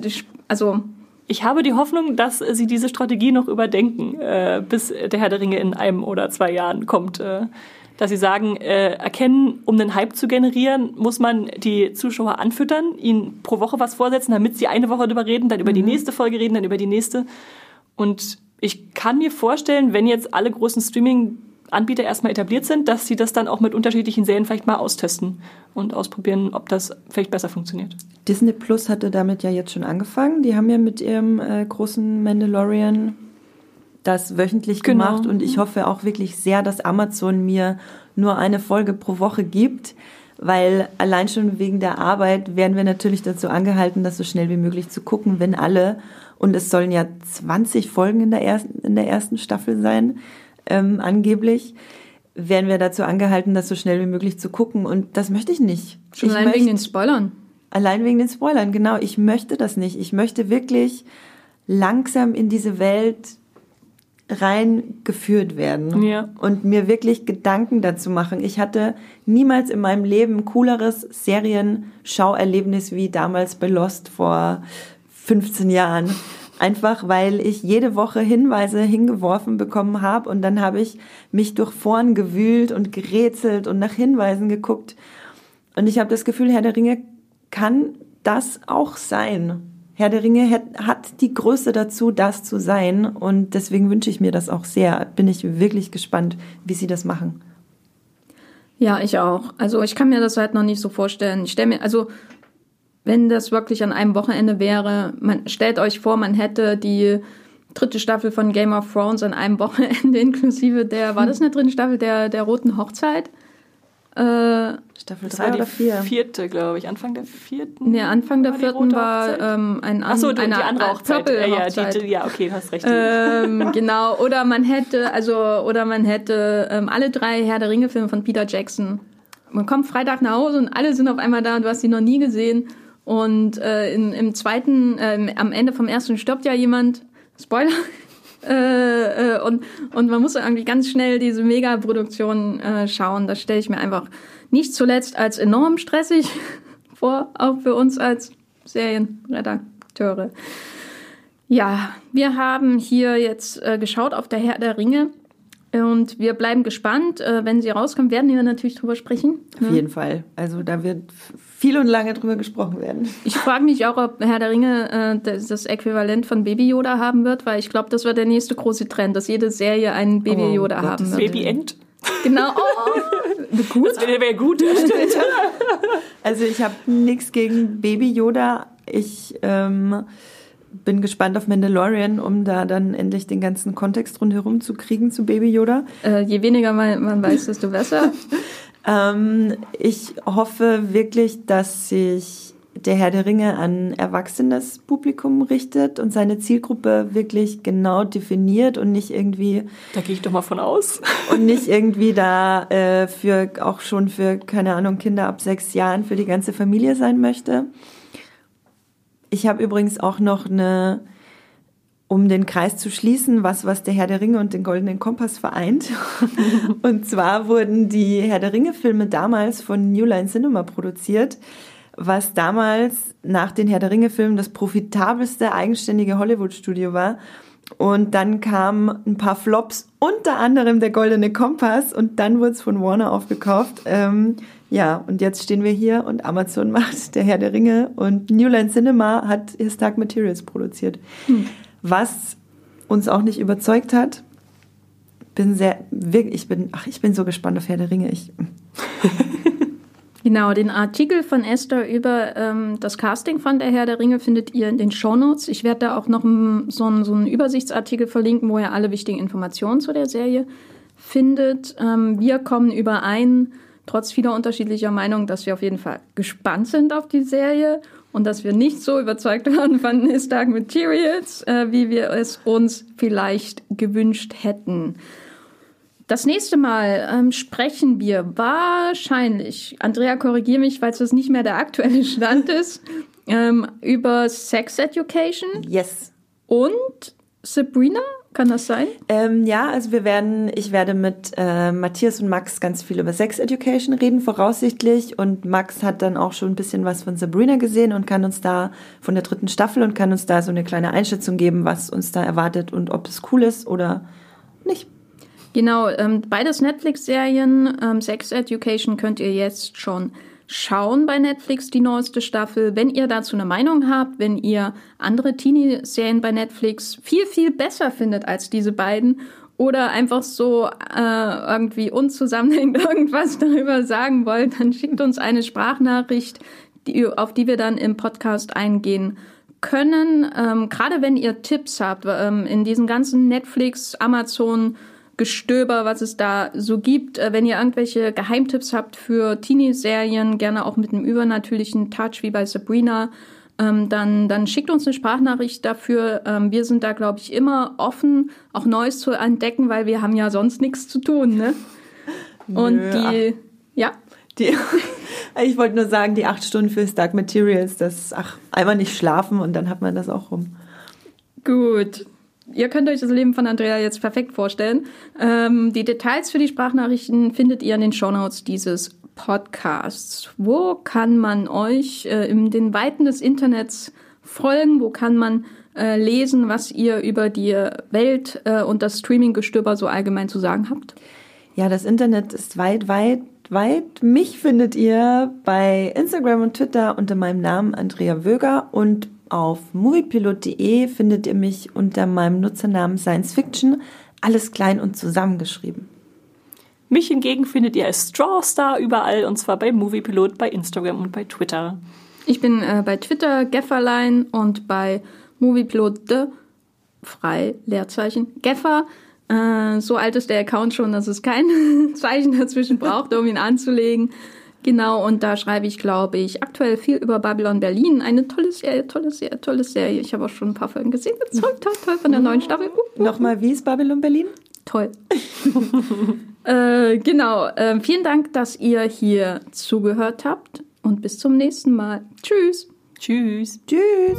also ich habe die Hoffnung, dass sie diese Strategie noch überdenken, äh, bis der Herr der Ringe in einem oder zwei Jahren kommt. Äh, dass sie sagen, äh, erkennen, um einen Hype zu generieren, muss man die Zuschauer anfüttern, ihnen pro Woche was vorsetzen, damit sie eine Woche darüber reden, dann über mhm. die nächste Folge reden, dann über die nächste. Und ich kann mir vorstellen, wenn jetzt alle großen Streaming Anbieter erstmal etabliert sind, dass sie das dann auch mit unterschiedlichen Serien vielleicht mal austesten und ausprobieren, ob das vielleicht besser funktioniert. Disney Plus hatte damit ja jetzt schon angefangen. Die haben ja mit ihrem äh, großen Mandalorian das wöchentlich genau. gemacht und ich hoffe auch wirklich sehr, dass Amazon mir nur eine Folge pro Woche gibt, weil allein schon wegen der Arbeit werden wir natürlich dazu angehalten, das so schnell wie möglich zu gucken, wenn alle, und es sollen ja 20 Folgen in der ersten, in der ersten Staffel sein, ähm, angeblich, werden wir dazu angehalten, das so schnell wie möglich zu gucken und das möchte ich nicht. Schon ich allein möchte, wegen den Spoilern. Allein wegen den Spoilern, genau. Ich möchte das nicht. Ich möchte wirklich langsam in diese Welt reingeführt werden ja. und mir wirklich Gedanken dazu machen. Ich hatte niemals in meinem Leben ein cooleres Serienschauerlebnis wie damals bei Lost vor 15 Jahren, Einfach weil ich jede Woche Hinweise hingeworfen bekommen habe und dann habe ich mich durch Foren gewühlt und gerätselt und nach Hinweisen geguckt. Und ich habe das Gefühl, Herr der Ringe kann das auch sein. Herr der Ringe hat die Größe dazu, das zu sein. Und deswegen wünsche ich mir das auch sehr. Bin ich wirklich gespannt, wie Sie das machen. Ja, ich auch. Also ich kann mir das halt noch nicht so vorstellen. Ich stelle mir, also wenn das wirklich an einem Wochenende wäre, man stellt euch vor, man hätte die dritte Staffel von Game of Thrones an einem Wochenende (laughs) inklusive der, war das eine dritte Staffel der, der Roten Hochzeit? Äh, Staffel 3 oder 4? vierte, glaube ich. Anfang der vierten? Nee, Anfang der vierten war ähm, ein an, Achso, eine, die andere Hochzeit. Äh, ja, die, ja, okay, hast recht. Ähm, (laughs) genau, oder man hätte, also, oder man hätte ähm, alle drei Herr der Ringe-Filme von Peter Jackson. Man kommt Freitag nach Hause und alle sind auf einmal da und du hast sie noch nie gesehen. Und äh, in, im zweiten, äh, am Ende vom ersten stirbt ja jemand. Spoiler. Äh, äh, und, und man muss irgendwie ganz schnell diese Megaproduktion äh, schauen. Das stelle ich mir einfach nicht zuletzt als enorm stressig (laughs) vor, auch für uns als Serienredakteure. Ja, wir haben hier jetzt äh, geschaut auf der Herr der Ringe und wir bleiben gespannt. Äh, wenn sie rauskommen, werden wir natürlich drüber sprechen. Auf jeden Fall. Also da wird viel und lange drüber gesprochen werden. Ich frage mich auch, ob Herr der Ringe äh, das Äquivalent von Baby Yoda haben wird, weil ich glaube, das wird der nächste große Trend, dass jede Serie einen Baby oh Yoda oh, haben wird. Baby End. Genau. Oh, (laughs) gut. Das wäre gut. (laughs) also ich habe nichts gegen Baby Yoda. Ich ähm, bin gespannt auf Mandalorian, um da dann endlich den ganzen Kontext rundherum zu kriegen zu Baby Yoda. Äh, je weniger man, man weiß, desto besser. (laughs) ähm, ich hoffe wirklich, dass sich der Herr der Ringe an erwachsenes Publikum richtet und seine Zielgruppe wirklich genau definiert und nicht irgendwie. Da gehe ich doch mal von aus. (laughs) Und nicht irgendwie da äh, für auch schon für, keine Ahnung, Kinder ab sechs Jahren für die ganze Familie sein möchte. Ich habe übrigens auch noch eine, um den Kreis zu schließen, was, was der Herr der Ringe und den Goldenen Kompass vereint. (laughs) und zwar wurden die Herr der Ringe-Filme damals von New Line Cinema produziert, was damals nach den Herr der Ringe-Filmen das profitabelste eigenständige Hollywood-Studio war. Und dann kamen ein paar Flops, unter anderem der Goldene Kompass, und dann wurde es von Warner aufgekauft. Ähm, ja, und jetzt stehen wir hier und Amazon (laughs) macht der Herr der Ringe und New Line Cinema hat His Dark Materials produziert. Hm. Was uns auch nicht überzeugt hat. Bin sehr, wirklich, ich bin, ach, ich bin so gespannt auf Herr der Ringe. Ich, (laughs) (laughs) Genau, den Artikel von Esther über ähm, das Casting von der Herr der Ringe findet ihr in den Shownotes. Ich werde da auch noch so, einen, so einen Übersichtsartikel verlinken, wo ihr alle wichtigen Informationen zu der Serie findet. Ähm, wir kommen überein, trotz vieler unterschiedlicher Meinungen, dass wir auf jeden Fall gespannt sind auf die Serie und dass wir nicht so überzeugt waren von (laughs) His Dark Materials, äh, wie wir es uns vielleicht gewünscht hätten. Das nächste Mal ähm, sprechen wir wahrscheinlich, Andrea, korrigiere mich, falls das nicht mehr der aktuelle Stand ist, ähm, über Sex Education. Yes. Und Sabrina, kann das sein? Ähm, ja, also wir werden, ich werde mit äh, Matthias und Max ganz viel über Sex Education reden, voraussichtlich. Und Max hat dann auch schon ein bisschen was von Sabrina gesehen und kann uns da von der dritten Staffel und kann uns da so eine kleine Einschätzung geben, was uns da erwartet und ob es cool ist oder nicht. Genau, ähm, beides Netflix-Serien. Ähm, Sex Education könnt ihr jetzt schon schauen bei Netflix, die neueste Staffel. Wenn ihr dazu eine Meinung habt, wenn ihr andere Teenie-Serien bei Netflix viel, viel besser findet als diese beiden oder einfach so äh, irgendwie unzusammenhängend (laughs) irgendwas darüber sagen wollt, dann schickt uns eine Sprachnachricht, die, auf die wir dann im Podcast eingehen können. Ähm, Gerade wenn ihr Tipps habt, ähm, in diesen ganzen Netflix, Amazon, Gestöber, was es da so gibt. Äh, wenn ihr irgendwelche Geheimtipps habt für Teenie-Serien, gerne auch mit einem übernatürlichen Touch wie bei Sabrina, ähm, dann, dann schickt uns eine Sprachnachricht dafür. Ähm, wir sind da, glaube ich, immer offen, auch Neues zu entdecken, weil wir haben ja sonst nichts zu tun. Ne? Und Nö, die, ja. Die, (laughs) ich wollte nur sagen, die acht Stunden fürs Dark Materials, das, ach, einmal nicht schlafen und dann hat man das auch rum. Gut. Ihr könnt euch das Leben von Andrea jetzt perfekt vorstellen. Ähm, die Details für die Sprachnachrichten findet ihr in den Shownotes dieses Podcasts. Wo kann man euch äh, in den Weiten des Internets folgen? Wo kann man äh, lesen, was ihr über die Welt äh, und das Streaming-Gestöber so allgemein zu sagen habt? Ja, das Internet ist weit, weit, weit. Mich findet ihr bei Instagram und Twitter unter meinem Namen Andrea Wöger und auf moviepilot.de findet ihr mich unter meinem Nutzernamen Science Fiction, alles klein und zusammengeschrieben. Mich hingegen findet ihr als Strawstar überall und zwar bei Moviepilot, bei Instagram und bei Twitter. Ich bin äh, bei Twitter Gefferlein und bei Moviepilot de frei Leerzeichen Geffer. Äh, so alt ist der Account schon, dass es kein (laughs) Zeichen dazwischen braucht, um ihn anzulegen. Genau, und da schreibe ich, glaube ich, aktuell viel über Babylon Berlin. Eine tolle Serie, tolle Serie, tolle Serie. Ich habe auch schon ein paar Folgen gesehen. Toll, toll, toll von der neuen Staffel. Uh, uh, Nochmal, wie ist Babylon Berlin? Toll. (laughs) äh, genau, äh, vielen Dank, dass ihr hier zugehört habt und bis zum nächsten Mal. Tschüss. Tschüss. Tschüss.